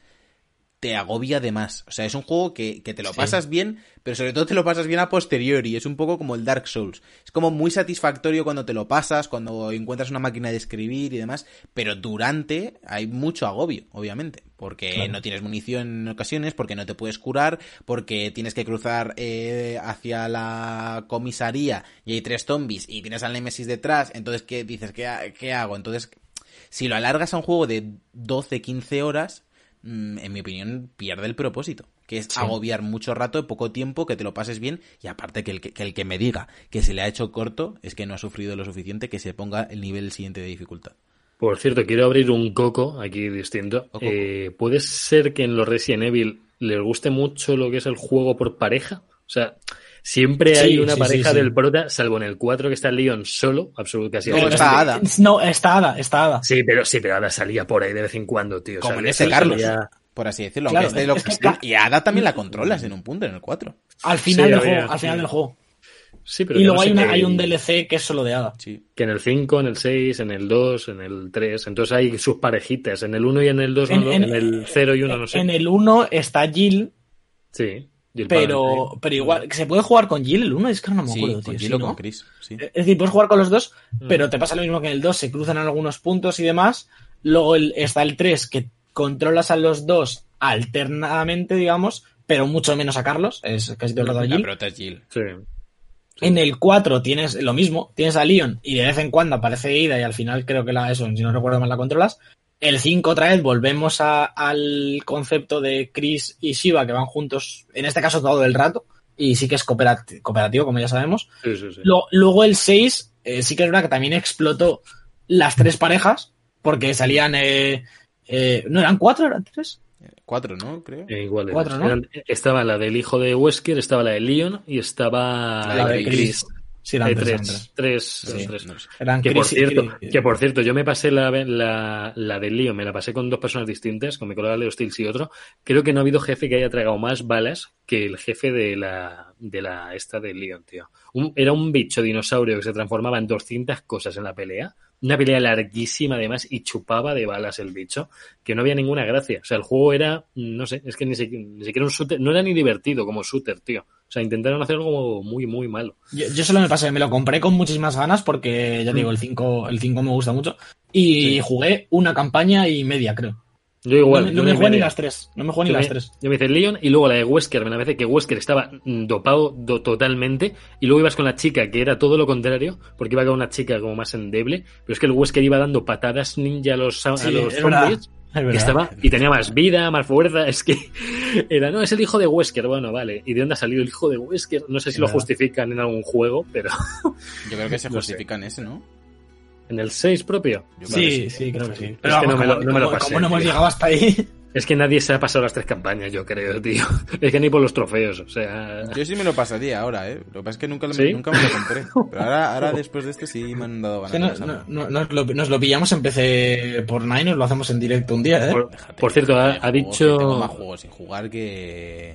te agobia de más. O sea, es un juego que, que te lo Sí. pasas bien, pero sobre todo te lo pasas bien a posteriori. Es un poco como el Dark Souls. Es como muy satisfactorio cuando te lo pasas, cuando encuentras una máquina de escribir y demás, pero durante hay mucho agobio, obviamente. Porque Claro. no tienes munición en ocasiones, porque no te puedes curar, porque tienes que cruzar eh, hacia la comisaría y hay tres zombies y tienes al Nemesis detrás. Entonces, ¿qué dices? ¿Qué, qué hago? Entonces, si lo alargas a un juego de 12, 15 horas, mm, en mi opinión, pierde el propósito. Que es Sí. agobiar mucho rato, poco tiempo, que te lo pases bien. Y aparte, que el que, que el que me diga que se le ha hecho corto es que no ha sufrido lo suficiente que se ponga el nivel siguiente de dificultad. Por cierto, quiero abrir un coco aquí distinto. Coco. Eh, ¿Puede ser que en los Resident Evil les guste mucho lo que es el juego por pareja? O sea, siempre Sí, hay una sí, pareja sí, sí. del prota, salvo en el 4 que está Leon solo, absolutamente casi. No, está. Ada. No, está Ada, está Ada. Sí, pero sí, pero Ada salía por ahí de vez en cuando, tío. Como en ese Carlos. salía- Por así decirlo. Claro, aunque esté lo es que que esté. ca- Y a Ada también la controlas en un punto, en el 4. Al final Sí, del juego, al final sí. del juego. Sí, pero Y luego no hay, una, hay un DLC que es solo de Ada. Sí. Que en el 5, en el 6, en el 2, en el 3. Entonces hay sus parejitas. En el 1 y en el 2, En- no, en- en el 0 y 1, no sé. En el 1 está Jill, Sí. el pero, pero igual, ¿se puede jugar con Jill el 1? Es que no me Sí, acuerdo, con tío. Jill sí, o ¿no? con Chris. Sí. Es decir, puedes jugar con los dos, Mm. pero te pasa lo mismo que en el 2, se cruzan en algunos puntos y demás. Luego el- está el 3, que controlas a los dos alternadamente, digamos, pero mucho menos a Carlos, es casi todo el rato a Jill. Jill. Sí. En el 4 tienes lo mismo, tienes a Leon y de vez en cuando aparece Ida y al final creo que la, eso, si no recuerdo mal, la controlas. El 5 otra vez volvemos a- al concepto de Chris y Shiva que van juntos, en este caso todo el rato, y sí que es cooperat- cooperativo, como ya sabemos. Sí, sí, sí. Lo- luego el 6, eh, sí que es verdad que también explotó las tres parejas, porque salían, eh, eh, ¿no eran cuatro? ¿Eran tres? 4, ¿no? Creo. Eh, igual Cuatro. ¿no? Eran- estaba la del hijo de Wesker, estaba la de Leon y estaba La la de Chris. Chris. Sí, eran Eh, tres, tres, eran tres. tres, Sí. tres. No lo sé. Eran Que por, cierto, Chris- que por cierto, yo me pasé la, la, la de Lío, me la pasé con dos personas distintas, con mi colega Leo Stills y otro. Creo que no ha habido jefe que haya tragado más balas que el jefe de la, de la esta de Leon, tío. Un- era un bicho dinosaurio que se transformaba en 200 cosas en la pelea. Una pelea larguísima además y chupaba de balas el bicho, que no había ninguna gracia. O sea, el juego era, no sé, es que ni siquiera, ni siquiera un shooter, no era ni divertido como shooter, tío. O sea, intentaron hacer algo muy, muy malo. Yo, yo solo me pasé, me lo compré con muchísimas ganas porque, ya digo, el 5, el 5 me gusta mucho. Y jugué una campaña y media, creo. Yo igual. no, me- yo no me me jugué ni las tres. No me jugué ni las tres. yo me hice Leon y luego la de Wesker. Me la parece que Wesker estaba dopado do- totalmente. Y luego ibas con la chica, que era todo lo contrario, porque iba con una chica como más endeble. Pero es que el Wesker iba dando patadas ninja a los, a Sí, los es zombies. Es que verdad. estaba, y tenía más vida, más fuerza. Es que era, no, es el hijo de Wesker. Bueno, vale. ¿Y de dónde ha salido el hijo de Wesker? No sé si Es lo verdad. justifican en algún juego, pero Yo creo que se No sé. justifica en ese, ¿no? En el 6 propio. Yo Sí, sí, creo que sí. Es Pero que no me lo- no me lo pasé, como no hemos llegado hasta ahí. Es que nadie se ha pasado las tres campañas, yo creo, tío. Es que ni por los trofeos, o sea. Yo sí me lo pasaría ahora, ¿eh? Lo que pasa es que nunca, lo- ¿Sí? nunca me lo compré. Pero ahora, ahora después de este sí me han dado Es ganas. no- no- no- nos, lo, nos lo pillamos en PC por Nine, nos lo hacemos en directo un día, ¿eh? Por, Déjate, por cierto, ha, que Tengo más dicho. juegos sin jugar que...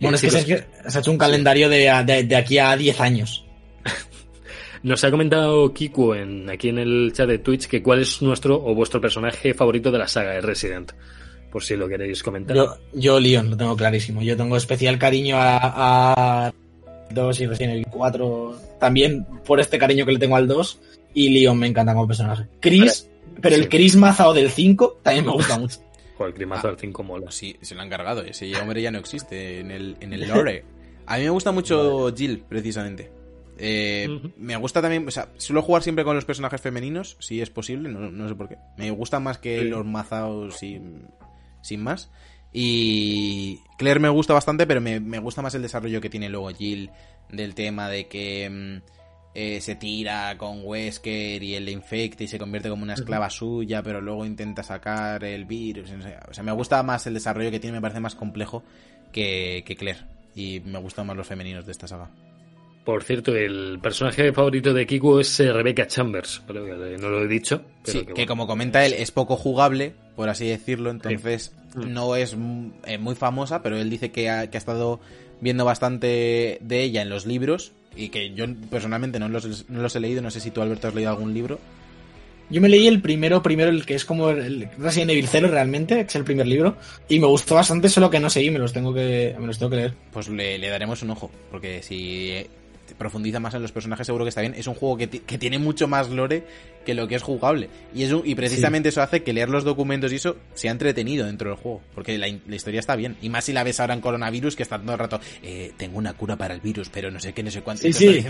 bueno, es que sí, se, se ha hecho un calendario de, de, de aquí a 10 años. Nos ha comentado Kiku en, aquí en el chat de Twitch que cuál es nuestro o vuestro personaje favorito de la saga de Resident. Por si lo queréis comentar. Yo, yo Leon, lo tengo clarísimo. Yo tengo especial cariño a, a 2 y Resident Evil 4. También por este cariño que le tengo al 2. Y Leon me encanta como personaje. Chris, pero el. Chris Mazao del 5 también me gusta mucho. Joder, el climazo del 5 mola. Sí, se lo han cargado. Ese hombre ya no existe en el, en el lore. A mí me gusta mucho Jill, precisamente. Eh. Me gusta también, o sea, suelo jugar siempre con los personajes femeninos, si es posible, no, no sé por qué. Me gustan más que Sí. los mazaos sin, sin más. Y Claire me gusta bastante, pero me, me gusta más el desarrollo que tiene luego Jill del tema de que mm, eh, se tira con Wesker y él le infecta y se convierte como una esclava suya, pero luego intenta sacar el virus. O sea, me gusta más el desarrollo que tiene, me parece más complejo que, que Claire. Y me gustan más los femeninos de esta saga. Por cierto, el personaje favorito de Kiku es eh, Rebecca Chambers. No lo he dicho. Pero Sí, que, bueno. como comenta él, es poco jugable, por así decirlo, entonces Mm. no es mm, eh, muy famosa, pero él dice que ha, que ha estado viendo bastante de ella en los libros y que yo personalmente no los, no los he leído, no sé si tú Alberto has leído algún libro. Yo me leí el primero, primero el que es como el Resident Evil 0 realmente, que es el primer libro, y me gustó bastante, solo que no seguí, me los tengo que, me los tengo que leer. Pues le, le daremos un ojo, porque si profundiza más en los personajes seguro que está bien. Es un juego que, que tiene mucho más lore que lo que es jugable. Y, es un- y precisamente eso hace que leer los documentos y eso sea entretenido dentro del juego, porque la, historia está bien. Y más si la ves ahora en coronavirus, que está todo el rato, eh, tengo una cura para el virus, pero no sé qué, no sé cuánto. Sí, sí.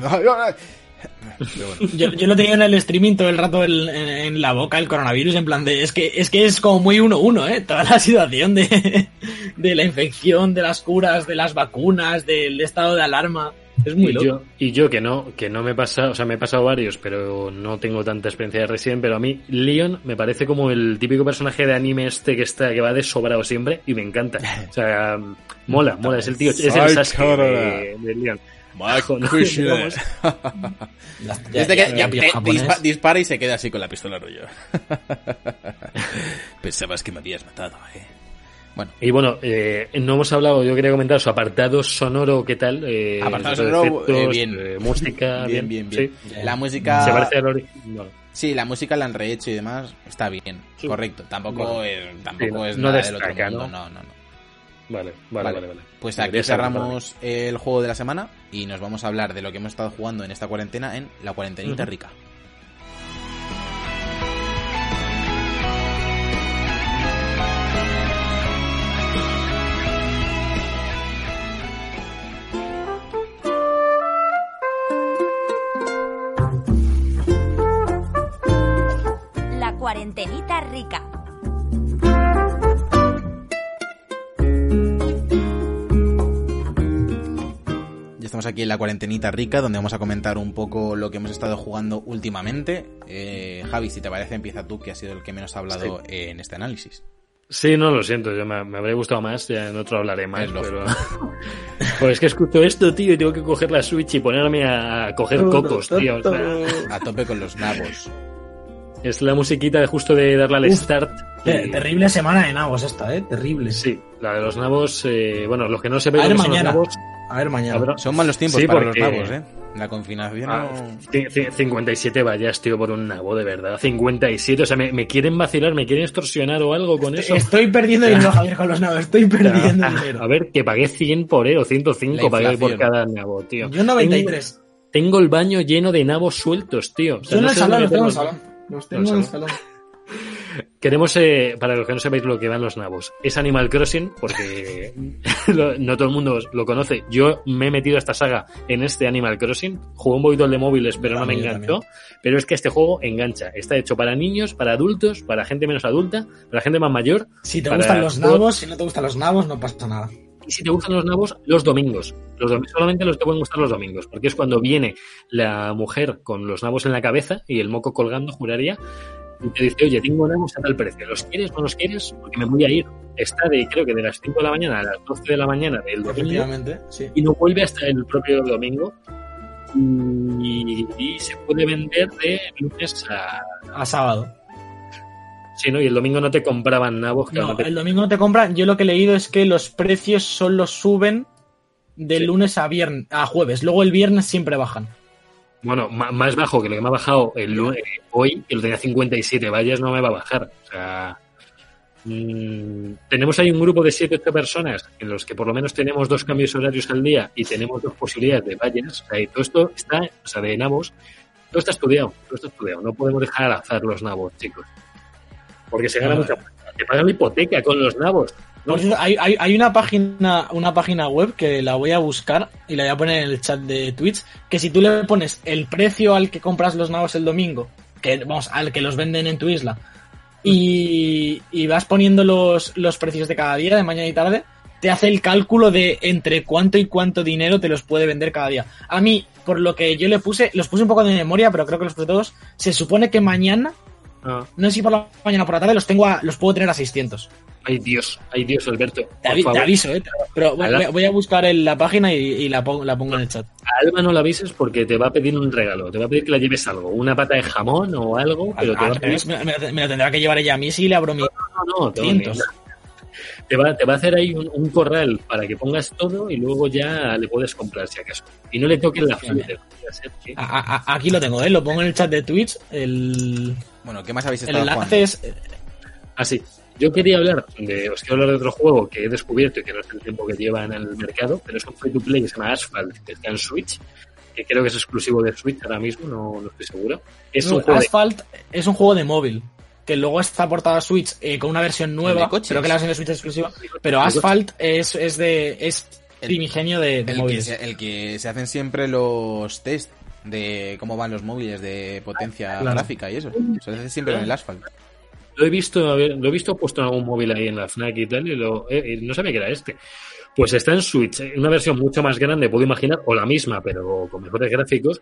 Yo, yo lo tenía en el streaming todo el rato en, en- en la boca el coronavirus, en plan de, es que es, que es como muy uno uno, ¿eh? Toda la situación de, de la infección, de las curas, de las vacunas, del estado de alarma. Es muy y loco. yo, y yo que no, que no me pasa, o sea, me he pasado varios, pero no tengo tanta experiencia de Resident, pero a mí Leon me parece como el típico personaje de anime este que está, que va de sobrado siempre y me encanta. O sea, mola, mola, es el tío, es el Sasuke de, de Leon. Dispara y se queda así con la pistola rollo. Pensabas que me habías matado, eh. Bueno, Y bueno, eh, no hemos hablado, yo quería comentar su apartado sonoro, ¿qué tal? Eh, Apartado sonoro, efectos, eh, bien. eh, música, bien, bien, bien. sí. La música... Se parece al ori- no. Sí, la música la han rehecho y demás. Está bien, Sí. correcto. Tampoco Bueno. es, tampoco Sí, no- es no nada del otro destaca, mundo. ¿no? No, no, no. Vale, vale, Vale. vale, vale. Pues aquí cerramos el juego de la semana y nos vamos a hablar de lo que hemos estado jugando en esta cuarentena en la cuarentenita rica. Cuarentenita rica. Ya estamos aquí en la cuarentenita rica, donde vamos a comentar un poco lo que hemos estado jugando últimamente. Eh, Javi, si te parece, empieza tú, que has sido el que menos ha hablado en este análisis. Sí, no lo siento, yo me, me habría gustado más, ya en otro hablaré más, Es pero... pues es que escucho esto, tío, y tengo que coger la Switch y ponerme a coger cocos, tío. o sea, A tope con los nabos. Es la musiquita de justo de darle al Uf. start. Te- y- Terrible semana de nabos esta, ¿eh? Terrible. Sí, la de los nabos, eh, bueno, los que no lo que son los nabos, A ver mañana. Son malos tiempos Sí, para porque- los nabos, ¿eh? La confinación Ah, no... ci- ci- 57 vallas, tío, por un nabo, de verdad. 57, o sea, me, me quieren vacilar, me quieren extorsionar o algo con eso. Estoy perdiendo dinero, Javier, con los nabos. Estoy perdiendo Ah, dinero. A ver, que pagué 100 por él o 105 La pagué por cada nabo, tío. Yo 93. Tengo, tengo el baño lleno de nabos sueltos, tío. O sea, Yo no el sé salón, tengo en el salón. Los tengo en el salón. salón. Queremos, eh, para los que no sabéis lo que van los nabos, es Animal Crossing, porque lo- no todo el mundo lo conoce. Yo me he metido a esta saga en este Animal Crossing, jugué un poquito de móviles, pero no me enganchó. Pero es que este juego engancha. Está hecho para niños, para adultos, para gente menos adulta, para gente más mayor. Si te Para gustan los nabos, si no te gustan los nabos, no pasa nada. Y si te gustan los nabos, los domingos. Los dom- solamente los te pueden gustar los domingos, porque es cuando viene la mujer con los nabos en la cabeza y el moco colgando, juraría, y te dice, oye, tengo nabos a tal precio, ¿los quieres o no los quieres? Porque me voy a ir. Está de, creo que de las 5 de la mañana a las 12 de la mañana del domingo Efectivamente, sí. y no vuelve hasta el propio domingo. Y, y se puede vender de lunes a... A sábado. Sí, ¿no? Y el domingo no te compraban nabos. No, no te- el domingo no te compran. Yo lo que he leído es que los precios solo suben de Sí. lunes a viernes, a jueves. Luego el viernes siempre bajan. Bueno, más bajo que lo que me ha bajado el, lu- eh, hoy, que lo tenía 57 vallas, no me va a bajar. O sea, mm, tenemos ahí un grupo de 7 8 personas en los que por lo menos tenemos dos cambios horarios al día y tenemos dos posibilidades de vallas. O sea, y todo esto está, o sea, de nabos, todo está estudiado, todo está estudiado. No podemos dejar al azar los nabos, chicos. Porque se gana mucha Te pagan la hipoteca con los nabos. hay, hay, hay una página una página web que la voy a buscar y la voy a poner en el chat de Twitch, que si tú le pones el precio al que compras los nabos el domingo, que vamos, al que los venden en tu isla, y, y vas poniendo los, los precios de cada día, de mañana y tarde, te hace el cálculo de entre cuánto y cuánto dinero te los puede vender cada día. A mí, por lo que yo le puse, los puse un poco de memoria, pero creo que los puse todos, se supone que mañana, Ah, no sé si por la mañana o por la tarde, los tengo a- los puedo tener a 600. ay Dios, ay Dios, Alberto. Te, aviso, eh. Pero voy, a buscar el- la página y, y la, pongo, la pongo en el chat. A Alba no la avises porque te va a pedir un regalo. Te va a pedir que la lleves algo. Una pata de jamón o algo, pero te va a pedir... me, me- me lo tendrá que llevar ella a mí si le abro mi... No, no, Tony. cientos. Te va, te va a hacer ahí un, un corral para que pongas todo y luego ya le puedes comprar si acaso. Y no le toques la sí. A- aquí lo tengo, eh. Lo pongo en el chat de Twitch. El, Bueno, ¿qué más habéis el estado jugando? enlace es... Así. Yo quería hablar de, os quiero hablar de otro juego que he descubierto y que no es el tiempo que lleva en el mercado, pero es un free to play que se llama Asphalt, que está en Switch, que creo que es exclusivo de Switch ahora mismo, no, no estoy seguro. Es no, un juego de- Asphalt es un juego de móvil. Que luego está portado a Switch eh, con una versión nueva. Creo que la versión de Switch es exclusiva. Pero Asphalt es, es de... Es El- primigenio de, de El que, móviles. se, el que se hacen siempre los test de cómo van los móviles de potencia Claro. gráfica y eso. Se hace siempre en el asfalto. Lo he visto, lo he visto puesto en algún móvil ahí en la FNAC y tal, y, lo, eh, y no sabía que era este. Pues está en Switch, eh, una versión mucho más grande, puedo imaginar, o la misma, pero con mejores gráficos.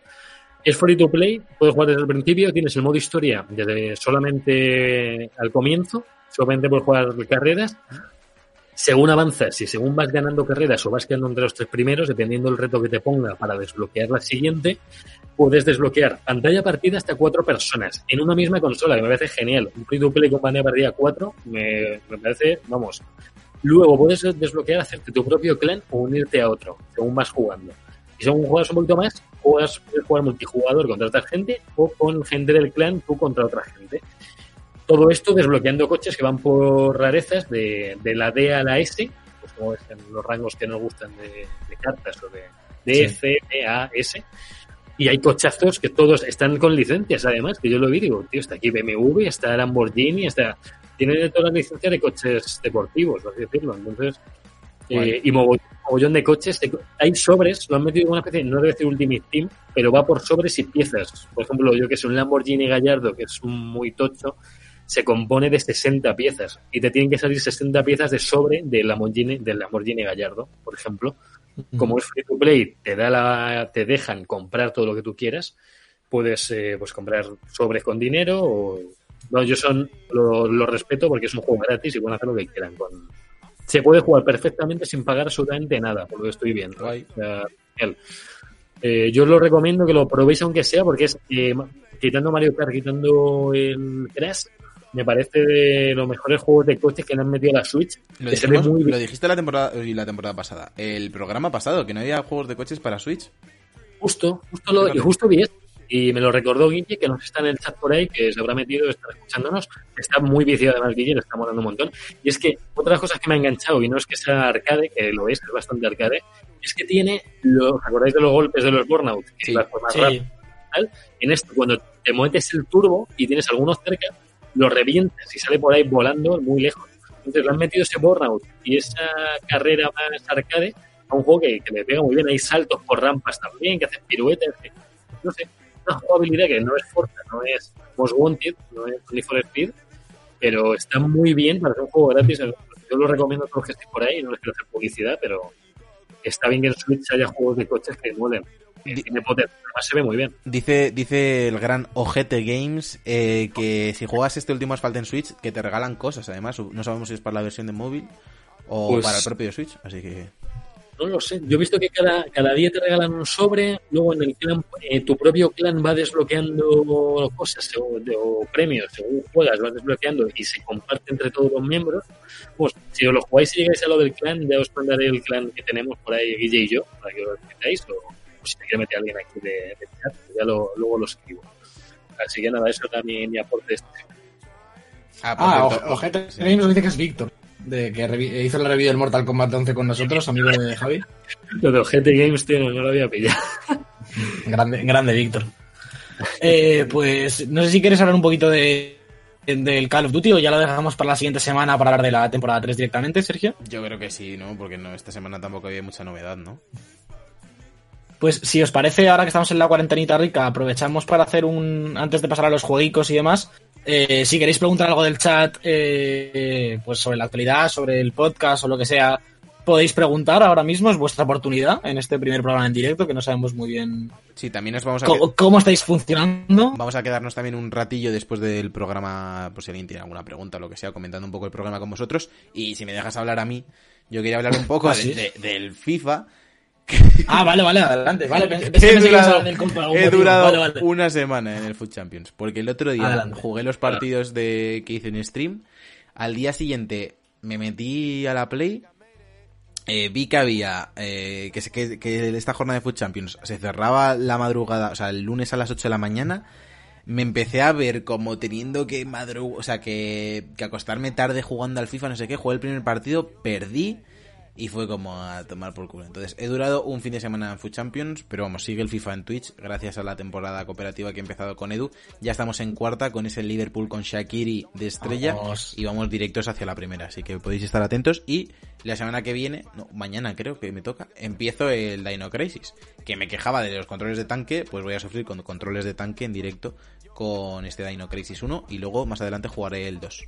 Es free to play, puedes jugar desde el principio, tienes el modo historia desde solamente al comienzo, solamente puedes jugar carreras. Según avanzas y según vas ganando carreras o vas quedando entre los tres primeros, dependiendo del reto que te ponga para desbloquear la siguiente, puedes desbloquear pantalla partida hasta cuatro personas en una misma consola, que me parece genial. Un free to play con pantalla partida cuatro me, me parece, vamos. Luego puedes desbloquear, hacerte tu propio clan o unirte a otro, según vas jugando. Y según juegas un poquito más, juegas, puedes jugar multijugador contra otra gente o con gente del clan tú contra otra gente. Todo esto desbloqueando coches que van por rarezas de, de la D a la S, pues como es en los rangos que nos gustan de, de cartas o de D, Sí. C, E, A, S. Y hay cochazos que todos están con licencias, además, que yo lo vi, digo, tío, está aquí BMW, está Lamborghini, está... Tiene todas las licencias de coches deportivos, por así decirlo. Entonces. Eh, y mogollón, mogollón de coches. hay sobres, lo han metido en una especie, no debe decir Ultimate Team, pero va por sobres y piezas. Por ejemplo, yo que sé, un Lamborghini Gallardo, que es muy tocho, se compone de 60 piezas y te tienen que salir 60 piezas de sobre del Lamborghini, del Lamborghini Gallardo, por ejemplo. Como es free to play, te da la, te dejan comprar todo lo que tú quieras. Puedes eh, pues comprar sobres con dinero o No, yo son lo, lo respeto porque es un juego gratis y pueden hacer lo que quieran. Con... Se puede jugar perfectamente sin pagar absolutamente nada, por lo que estoy viendo. O sea. Eh, yo os lo recomiendo que lo probéis aunque sea, porque es eh, quitando Mario Kart, quitando el Crash, me parece de los mejores juegos de coches que le han metido a la Switch. Lo, dijimos- muy dijiste la temporada, y la temporada pasada, el programa pasado, que no había juegos de coches para Switch. Justo, justo lo, y justo vi esto. Y me lo recordó Guille, que nos está en el chat por ahí, que se habrá metido, está escuchándonos. Está muy viciado además Guille, le está molando un montón. Y es que otra de las cosas que me ha enganchado, y no es que sea arcade, que lo es, es bastante arcade, es que tiene, lo, ¿os acordáis de los golpes de los Burnout? Que Sí, ibas por más Sí. rápido y tal. En esto, cuando te metes el turbo y tienes algunos cerca, lo revientas y sale por ahí volando muy lejos. Entonces le han metido ese Burnout y esa carrera más arcade a un juego que, que le pega muy bien. Hay saltos por rampas también, que hacen piruetas, que, no sé, una jugabilidad que no es Forza, no es Most Wanted, no es Need for Speed, pero está muy bien para hacer un juego gratis. Yo lo recomiendo a todos los que estén por ahí, no les quiero hacer publicidad, pero está bien que en Switch haya juegos de coches que muelen. que Tiene potencia, además se ve muy bien. Dice, dice el gran Ojete Games eh, que si juegas este último Asphalt en Switch, que te regalan cosas, además. No sabemos si es para la versión de móvil o Pues- para el propio Switch, así que... No lo sé. Yo he visto que cada, cada día te regalan un sobre, luego en el clan, eh, tu propio clan va desbloqueando cosas o, de- o premios, según juegas, vas desbloqueando y se comparte entre todos los miembros. Pues si os lo jugáis y llegáis a lo del clan, ya os mandaré el clan que tenemos por ahí, Guille y yo, para que os metáis, o, o si me quiere meter alguien aquí de, de chat, pues ya lo, luego lo escribo. Así que nada, eso era mi, mi aporte este. Ah, o- Ojete sí. Games nos dice que es Víctor, de que hizo la review del Mortal Kombat 11 con nosotros, amigo de Javi. Lo de GT Games, tío, no, no lo había pillado. Grande, grande Víctor. Eh, pues no sé si quieres hablar un poquito de del Call of Duty o ya lo dejamos para la siguiente semana para hablar de la temporada 3 directamente, Sergio. Yo creo que sí, ¿no? Porque no, esta semana tampoco había mucha novedad, ¿no? Pues si os parece, ahora que estamos en la cuarentenita rica, aprovechamos para hacer un. Antes de pasar a los jueguicos y demás. Eh, si queréis preguntar algo del chat, eh, pues sobre la actualidad, sobre el podcast o lo que sea, podéis preguntar ahora mismo, es vuestra oportunidad en este primer programa en directo, que no sabemos muy bien Sí, también nos vamos a... cómo, cómo estáis funcionando. Vamos a quedarnos también un ratillo después del programa, pues si alguien tiene alguna pregunta o lo que sea, comentando un poco el programa con vosotros. Y si me dejas hablar a mí, yo quería hablar un poco Ah, de- ¿sí? de- del FIFA. Ah, vale, vale, adelante. Vale, pensé- He que durado, hablar del compa, algún he motivo. durado Vale, vale. una semana en el Food Champions, porque el otro día Adelante. jugué los partidos de que hice en stream. Al día siguiente me metí a la Play. eh, vi que había eh, que, se- que, que esta jornada de Food Champions se cerraba la madrugada, o sea, el lunes a las 8 de la mañana. Me empecé a ver como teniendo que madrugar, o sea, que, que acostarme tarde jugando al FIFA, no sé qué. Jugué el primer partido, perdí y fue como a tomar por culo. Entonces, he durado un fin de semana en Food Champions, pero vamos, sigue el FIFA en Twitch, gracias a la temporada cooperativa que he empezado con Edu. Ya estamos en cuarta con ese Liverpool con Shakiri de estrella Vamos. y vamos directos hacia la primera, así que podéis estar atentos. Y la semana que viene, no, mañana creo que me toca, empiezo el Dino Crisis, que me quejaba de los controles de tanque, pues voy a sufrir con controles de tanque en directo con este Dino Crisis 1 y luego más adelante jugaré el 2.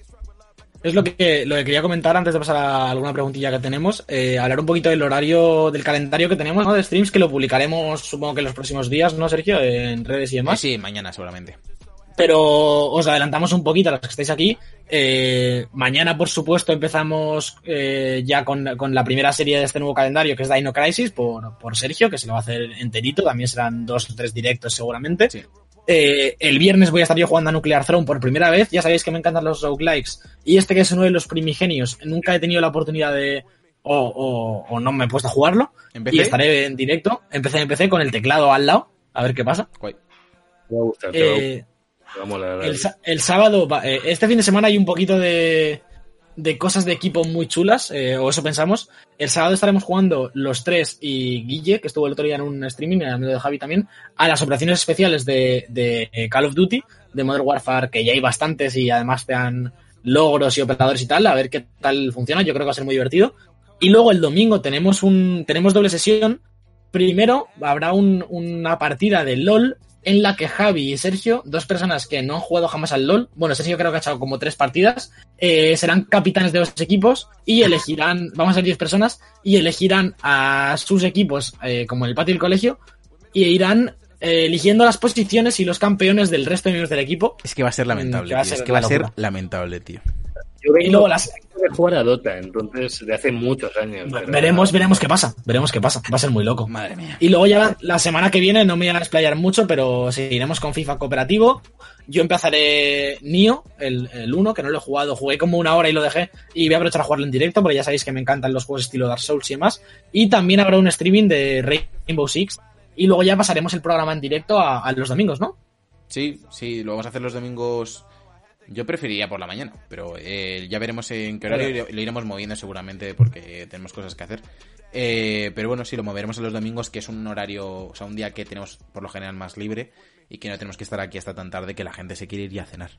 Es lo que, lo que quería comentar antes de pasar a alguna preguntilla que tenemos. eh, hablar un poquito del horario, del calendario que tenemos, ¿no? De streams que lo publicaremos, supongo que en los próximos días, ¿no, Sergio? En redes y demás. sí, mañana seguramente. Pero os adelantamos un poquito a los que estáis aquí. Eh, mañana, por supuesto, empezamos eh, ya con, con la primera serie de este nuevo calendario, que es Dino Crisis, por, por Sergio, que se lo va a hacer enterito. También serán dos o tres directos seguramente. Sí. Eh, el viernes voy a estar yo jugando a Nuclear Throne por primera vez. Ya sabéis que me encantan los roguelikes. Y este que es uno de los primigenios, nunca he tenido la oportunidad de... O, o- o no me he puesto a jugarlo. ¿Empecé? Y estaré en directo. Empecé, empecé con el teclado al lado. A ver qué pasa. Guay. Va a gustar, te va a gustar, Eh, te va a molar, la el, sábado, va- eh, este fin de semana hay un poquito de, de cosas de equipo muy chulas, eh, o eso pensamos. El sábado estaremos jugando los tres y Guille, que estuvo el otro día en un streaming, el amigo de Javi también, a las operaciones especiales de, de, Call of Duty, de Modern Warfare, que ya hay bastantes y además te dan logros y operadores y tal, a ver qué tal funciona, yo creo que va a ser muy divertido. Y luego el domingo tenemos un tenemos doble sesión. Primero habrá un- una partida de LOL en la que Javi y Sergio, dos personas que no han jugado jamás al LOL, bueno, Sergio creo que ha echado como tres partidas, eh, serán capitanes de los equipos y elegirán, vamos a ser 10 personas, y elegirán a sus equipos, eh, como en el patio del colegio, y irán eh, eligiendo las posiciones y los campeones del resto de miembros del equipo. Es que va a ser lamentable, Mm, va a tío. ser Es que va a ser lamentable, tío. Yo Y luego las, de jugar a Dota, entonces de hace muchos años. pero- veremos, veremos qué pasa. Veremos qué pasa. Va a ser muy loco. Madre mía. Y luego ya la, la semana que viene no me voy a explayar mucho, pero seguiremos con FIFA cooperativo. Yo empezaré Nio, el, el 1, que no lo he jugado. Jugué como una hora y lo dejé. Y voy a aprovechar a jugarlo en directo, porque ya sabéis que me encantan los juegos estilo Dark Souls y demás. Y también habrá un streaming de Rainbow Six. Y luego ya pasaremos el programa en directo a, a los domingos, ¿no? Sí, sí, lo vamos a hacer los domingos. Yo preferiría por la mañana, pero eh, ya veremos en qué horario y lo, iremos moviendo seguramente porque tenemos cosas que hacer. Eh, pero bueno, sí, lo moveremos en los domingos, que es un horario, o sea, un día que tenemos por lo general más libre y que no tenemos que estar aquí hasta tan tarde que la gente se quiere ir ya a cenar.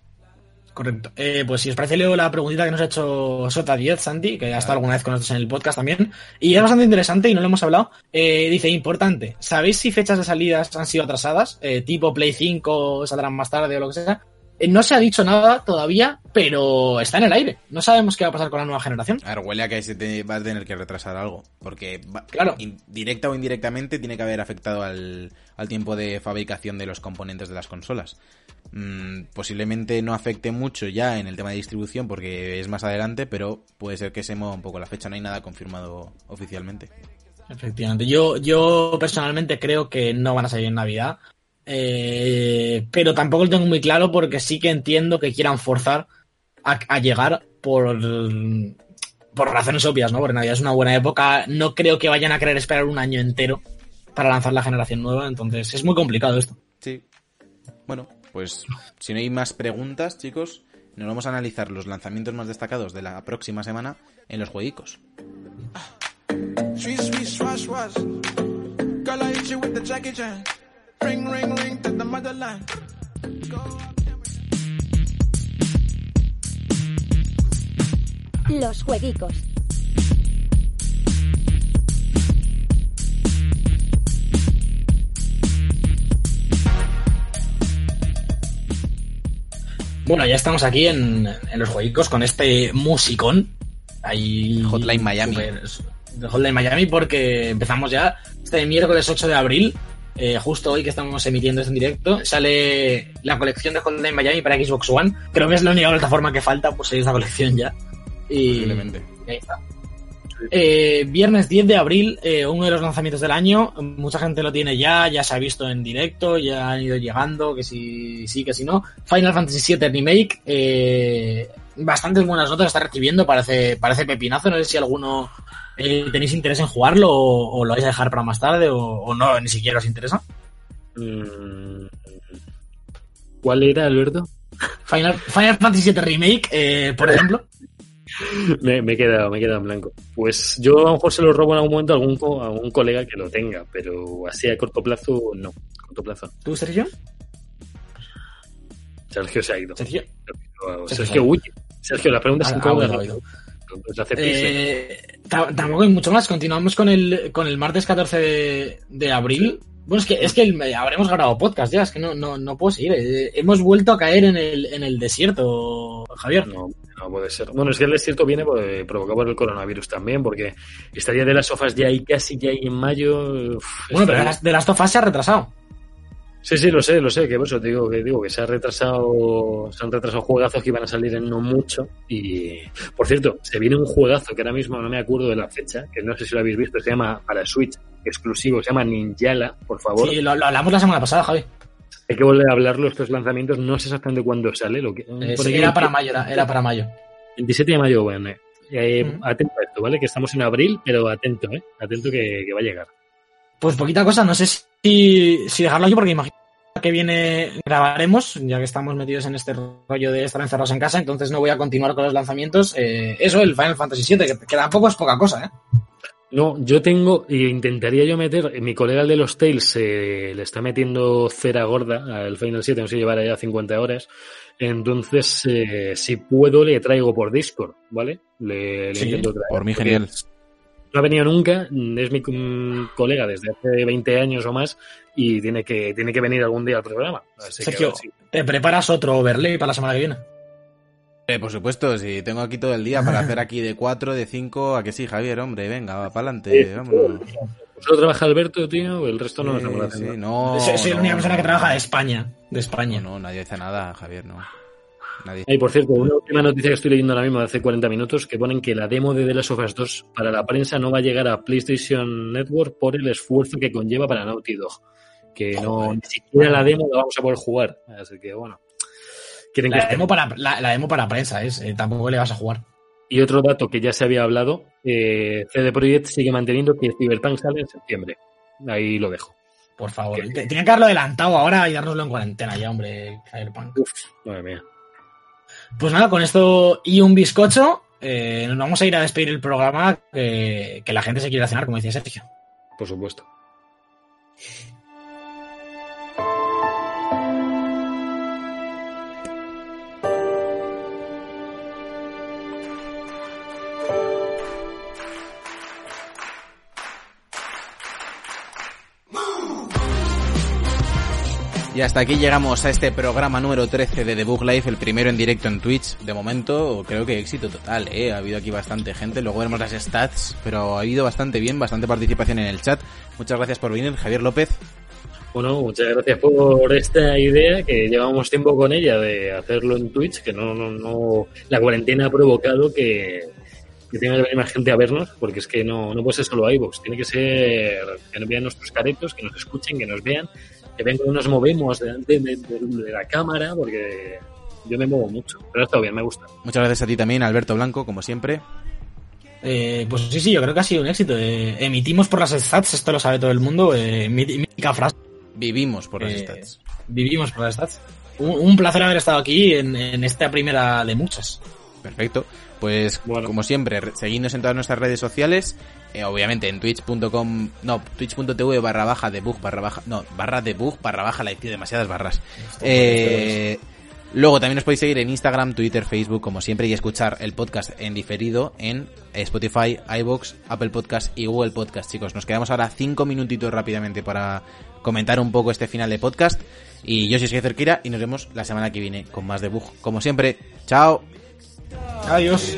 Correcto. Eh, pues si os parece, leo la preguntita que nos ha hecho Sota 10, Santi, que ha estado alguna vez con nosotros en el podcast también. Y es bastante interesante y no lo hemos hablado. Eh, dice, importante, ¿sabéis si fechas de salidas han sido atrasadas? Eh, tipo Play 5 saldrán más tarde o lo que sea. Eh, no se ha dicho nada todavía, pero está en el aire. No sabemos qué va a pasar con la nueva generación. A ver, huele a que se te va a tener que retrasar algo, porque va- Claro. directa o indirectamente tiene que haber afectado al, al tiempo de fabricación de los componentes de las consolas. Mm, posiblemente no afecte mucho ya en el tema de distribución porque es más adelante, pero puede ser que se mueva un poco la fecha, no hay nada confirmado oficialmente. Efectivamente. Yo, yo personalmente creo que no van a salir en Navidad. Eh, pero tampoco lo tengo muy claro porque sí que entiendo que quieran forzar a, a llegar por, por razones obvias, ¿no? Porque Navidad es una buena época. No creo que vayan a querer esperar un año entero para lanzar la generación nueva. Entonces es muy complicado esto. Sí. Bueno, pues si no hay más preguntas, chicos, nos vamos a analizar los lanzamientos más destacados de la próxima semana en los jueguicos. Ring, ring, ring to the motherland. Los jueguicos. Bueno, ya estamos aquí en, en los jueguicos con este musicón. Ahí Hotline Miami. super- de Hotline Miami porque empezamos ya este miércoles 8 de abril. Eh, justo hoy que estamos emitiendo esto en directo, sale la colección de Hotline Miami para Xbox One. Creo que es la única plataforma que falta por seguir esta colección ya. Y, ahí está. Eh, viernes 10 de abril, eh, uno de los lanzamientos del año. Mucha gente lo tiene ya, ya se ha visto en directo, ya han ido llegando, que si sí, que si no. Final Fantasy VII Remake, eh, bastantes buenas notas está recibiendo, parece, parece pepinazo. No sé si alguno eh, tenéis interés en jugarlo o, o lo vais a dejar para más tarde o, o no, ni siquiera os interesa. Mm, ¿Cuál era, Alberto? Final, Final Fantasy VII Remake, eh, por ejemplo. Me, me he quedado, me he quedado en blanco. Pues yo a lo mejor se lo robo en algún momento a algún, a algún colega que lo tenga, pero así a corto plazo, no. A corto plazo. ¿Tú, Sergio? Sergio se ha ido. Sergio. Sergio, Sergio. Sergio huye. Sergio, la pregunta es Ah, en ah, bueno, ¿eh? Eh, ta- tampoco hay mucho más. Continuamos con el, con el martes 14 de, de abril. Bueno, es que, es que el- habremos grabado podcast ya, es que no, no, no puedo seguir. Eh, hemos vuelto a caer en el, en el desierto, Javier. No, no puede ser. Bueno, es que el desierto viene eh, provocado por el coronavirus también, porque estaría de las sofas ya ahí casi ya ahí en mayo. uf, Bueno, pero de las, de las tofas se ha retrasado. Sí, sí, lo sé, lo sé, que por eso te digo que digo que se ha retrasado, se han retrasado juegazos que iban a salir en no mucho. Y por cierto, se viene un juegazo que ahora mismo no me acuerdo de la fecha, que no sé si lo habéis visto, se llama para Switch, exclusivo, se llama Ninjala, por favor. Sí, lo, lo hablamos la semana pasada, Javi. Hay que volver a hablarlo, estos lanzamientos, no sé exactamente cuándo sale. Lo que, Eh, sí, era para mayo, era, era para mayo. 27 de mayo, bueno. eh. Atento a esto, ¿vale? Que estamos en abril, pero atento, ¿eh? Atento que, que va a llegar. Pues poquita cosa, no sé si, si dejarlo aquí porque imagino que viene grabaremos, ya que estamos metidos en este rollo de estar encerrados en casa, entonces no voy a continuar con los lanzamientos. Eh, eso, el Final Fantasy VII, que, que tampoco es poca cosa, ¿eh? No, yo tengo, e intentaría yo meter, mi colega el de los Tales eh, le está metiendo cera gorda al Final 7, no sé llevar ya 50 horas. Entonces, eh, si puedo, le traigo por Discord, ¿vale? Le, le Sí, intento traer. Por mí, porque genial. No ha venido nunca, es mi colega desde hace 20 años o más y tiene que, tiene que venir algún día al programa. Así Sergio, ¿te preparas otro overlay para la semana que viene? Eh, por supuesto, si tengo aquí todo el día para hacer aquí de 4, de 5, a que sí, Javier, hombre, venga, va para adelante, vámonos. Solo trabaja Alberto, tío, el resto no Sí, nos sí, no, soy soy la única persona que trabaja de España. De España. No, no, nadie dice nada, Javier, no. Nadie. Y por cierto, una última noticia que estoy leyendo ahora mismo de hace 40 minutos que ponen que la demo de The Last of Us 2 para la prensa no va a llegar a PlayStation Network por el esfuerzo que conlleva para Naughty Dog. Que no, ni siquiera la demo la vamos a poder jugar. Así que bueno. Quieren La demo para, la, la demo para prensa es. eh, tampoco le vas a jugar. Y otro dato que ya se había hablado, eh, CD Projekt sigue manteniendo que Cyberpunk sale en septiembre. Ahí lo dejo. Por favor. Te- Tenían que haberlo adelantado ahora y dárnoslo en cuarentena ya, hombre. Cyberpunk. Uf, madre mía. Pues nada, con esto y un bizcocho, eh, nos vamos a ir a despedir el programa que, que la gente se quiere cenar, como decía Sergio. Por supuesto. Y hasta aquí llegamos a este programa número 13 de The Book Life, el primero en directo en Twitch. De momento, creo que éxito total, ¿eh? Ha habido aquí bastante gente, luego veremos las stats, pero ha habido bastante bien, bastante participación en el chat. Muchas gracias por venir, Javier López. Bueno, muchas gracias por esta idea que llevamos tiempo con ella de hacerlo en Twitch, que no, no, no, la cuarentena ha provocado que, que tenga que venir más gente a vernos, porque es que no, no puede ser solo iVoox, tiene que ser que nos vean nuestros caretos, que nos escuchen, que nos vean, que vean cómo nos movemos delante de, de- de la cámara, porque yo me muevo mucho, pero estado bien, me gusta. Muchas gracias a ti también, Alberto Blanco, como siempre. Eh, pues sí, sí, yo creo que ha sido un éxito. Eh, emitimos por las stats, esto lo sabe todo el mundo. Eh, mí- mítica frase. Vivimos por las Eh, stats. Vivimos por las stats. Un, un placer haber estado aquí en, en esta primera de muchas. Perfecto. Pues Bueno. como siempre, re- seguidnos en todas nuestras redes sociales, eh, obviamente en twitch.com, no, twitch.tv barra baja debug barra baja, no, barra debug barra baja, la tío, demasiadas barras. Eh, luego también os podéis seguir en Instagram, Twitter, Facebook, como siempre, y escuchar el podcast en diferido en Spotify, iBox, Apple Podcast y Google Podcast, chicos. Nos quedamos ahora cinco minutitos rápidamente para comentar un poco este final de podcast. Y yo soy Sergio Cerquira y nos vemos la semana que viene con más debug. Como siempre, chao. Adiós.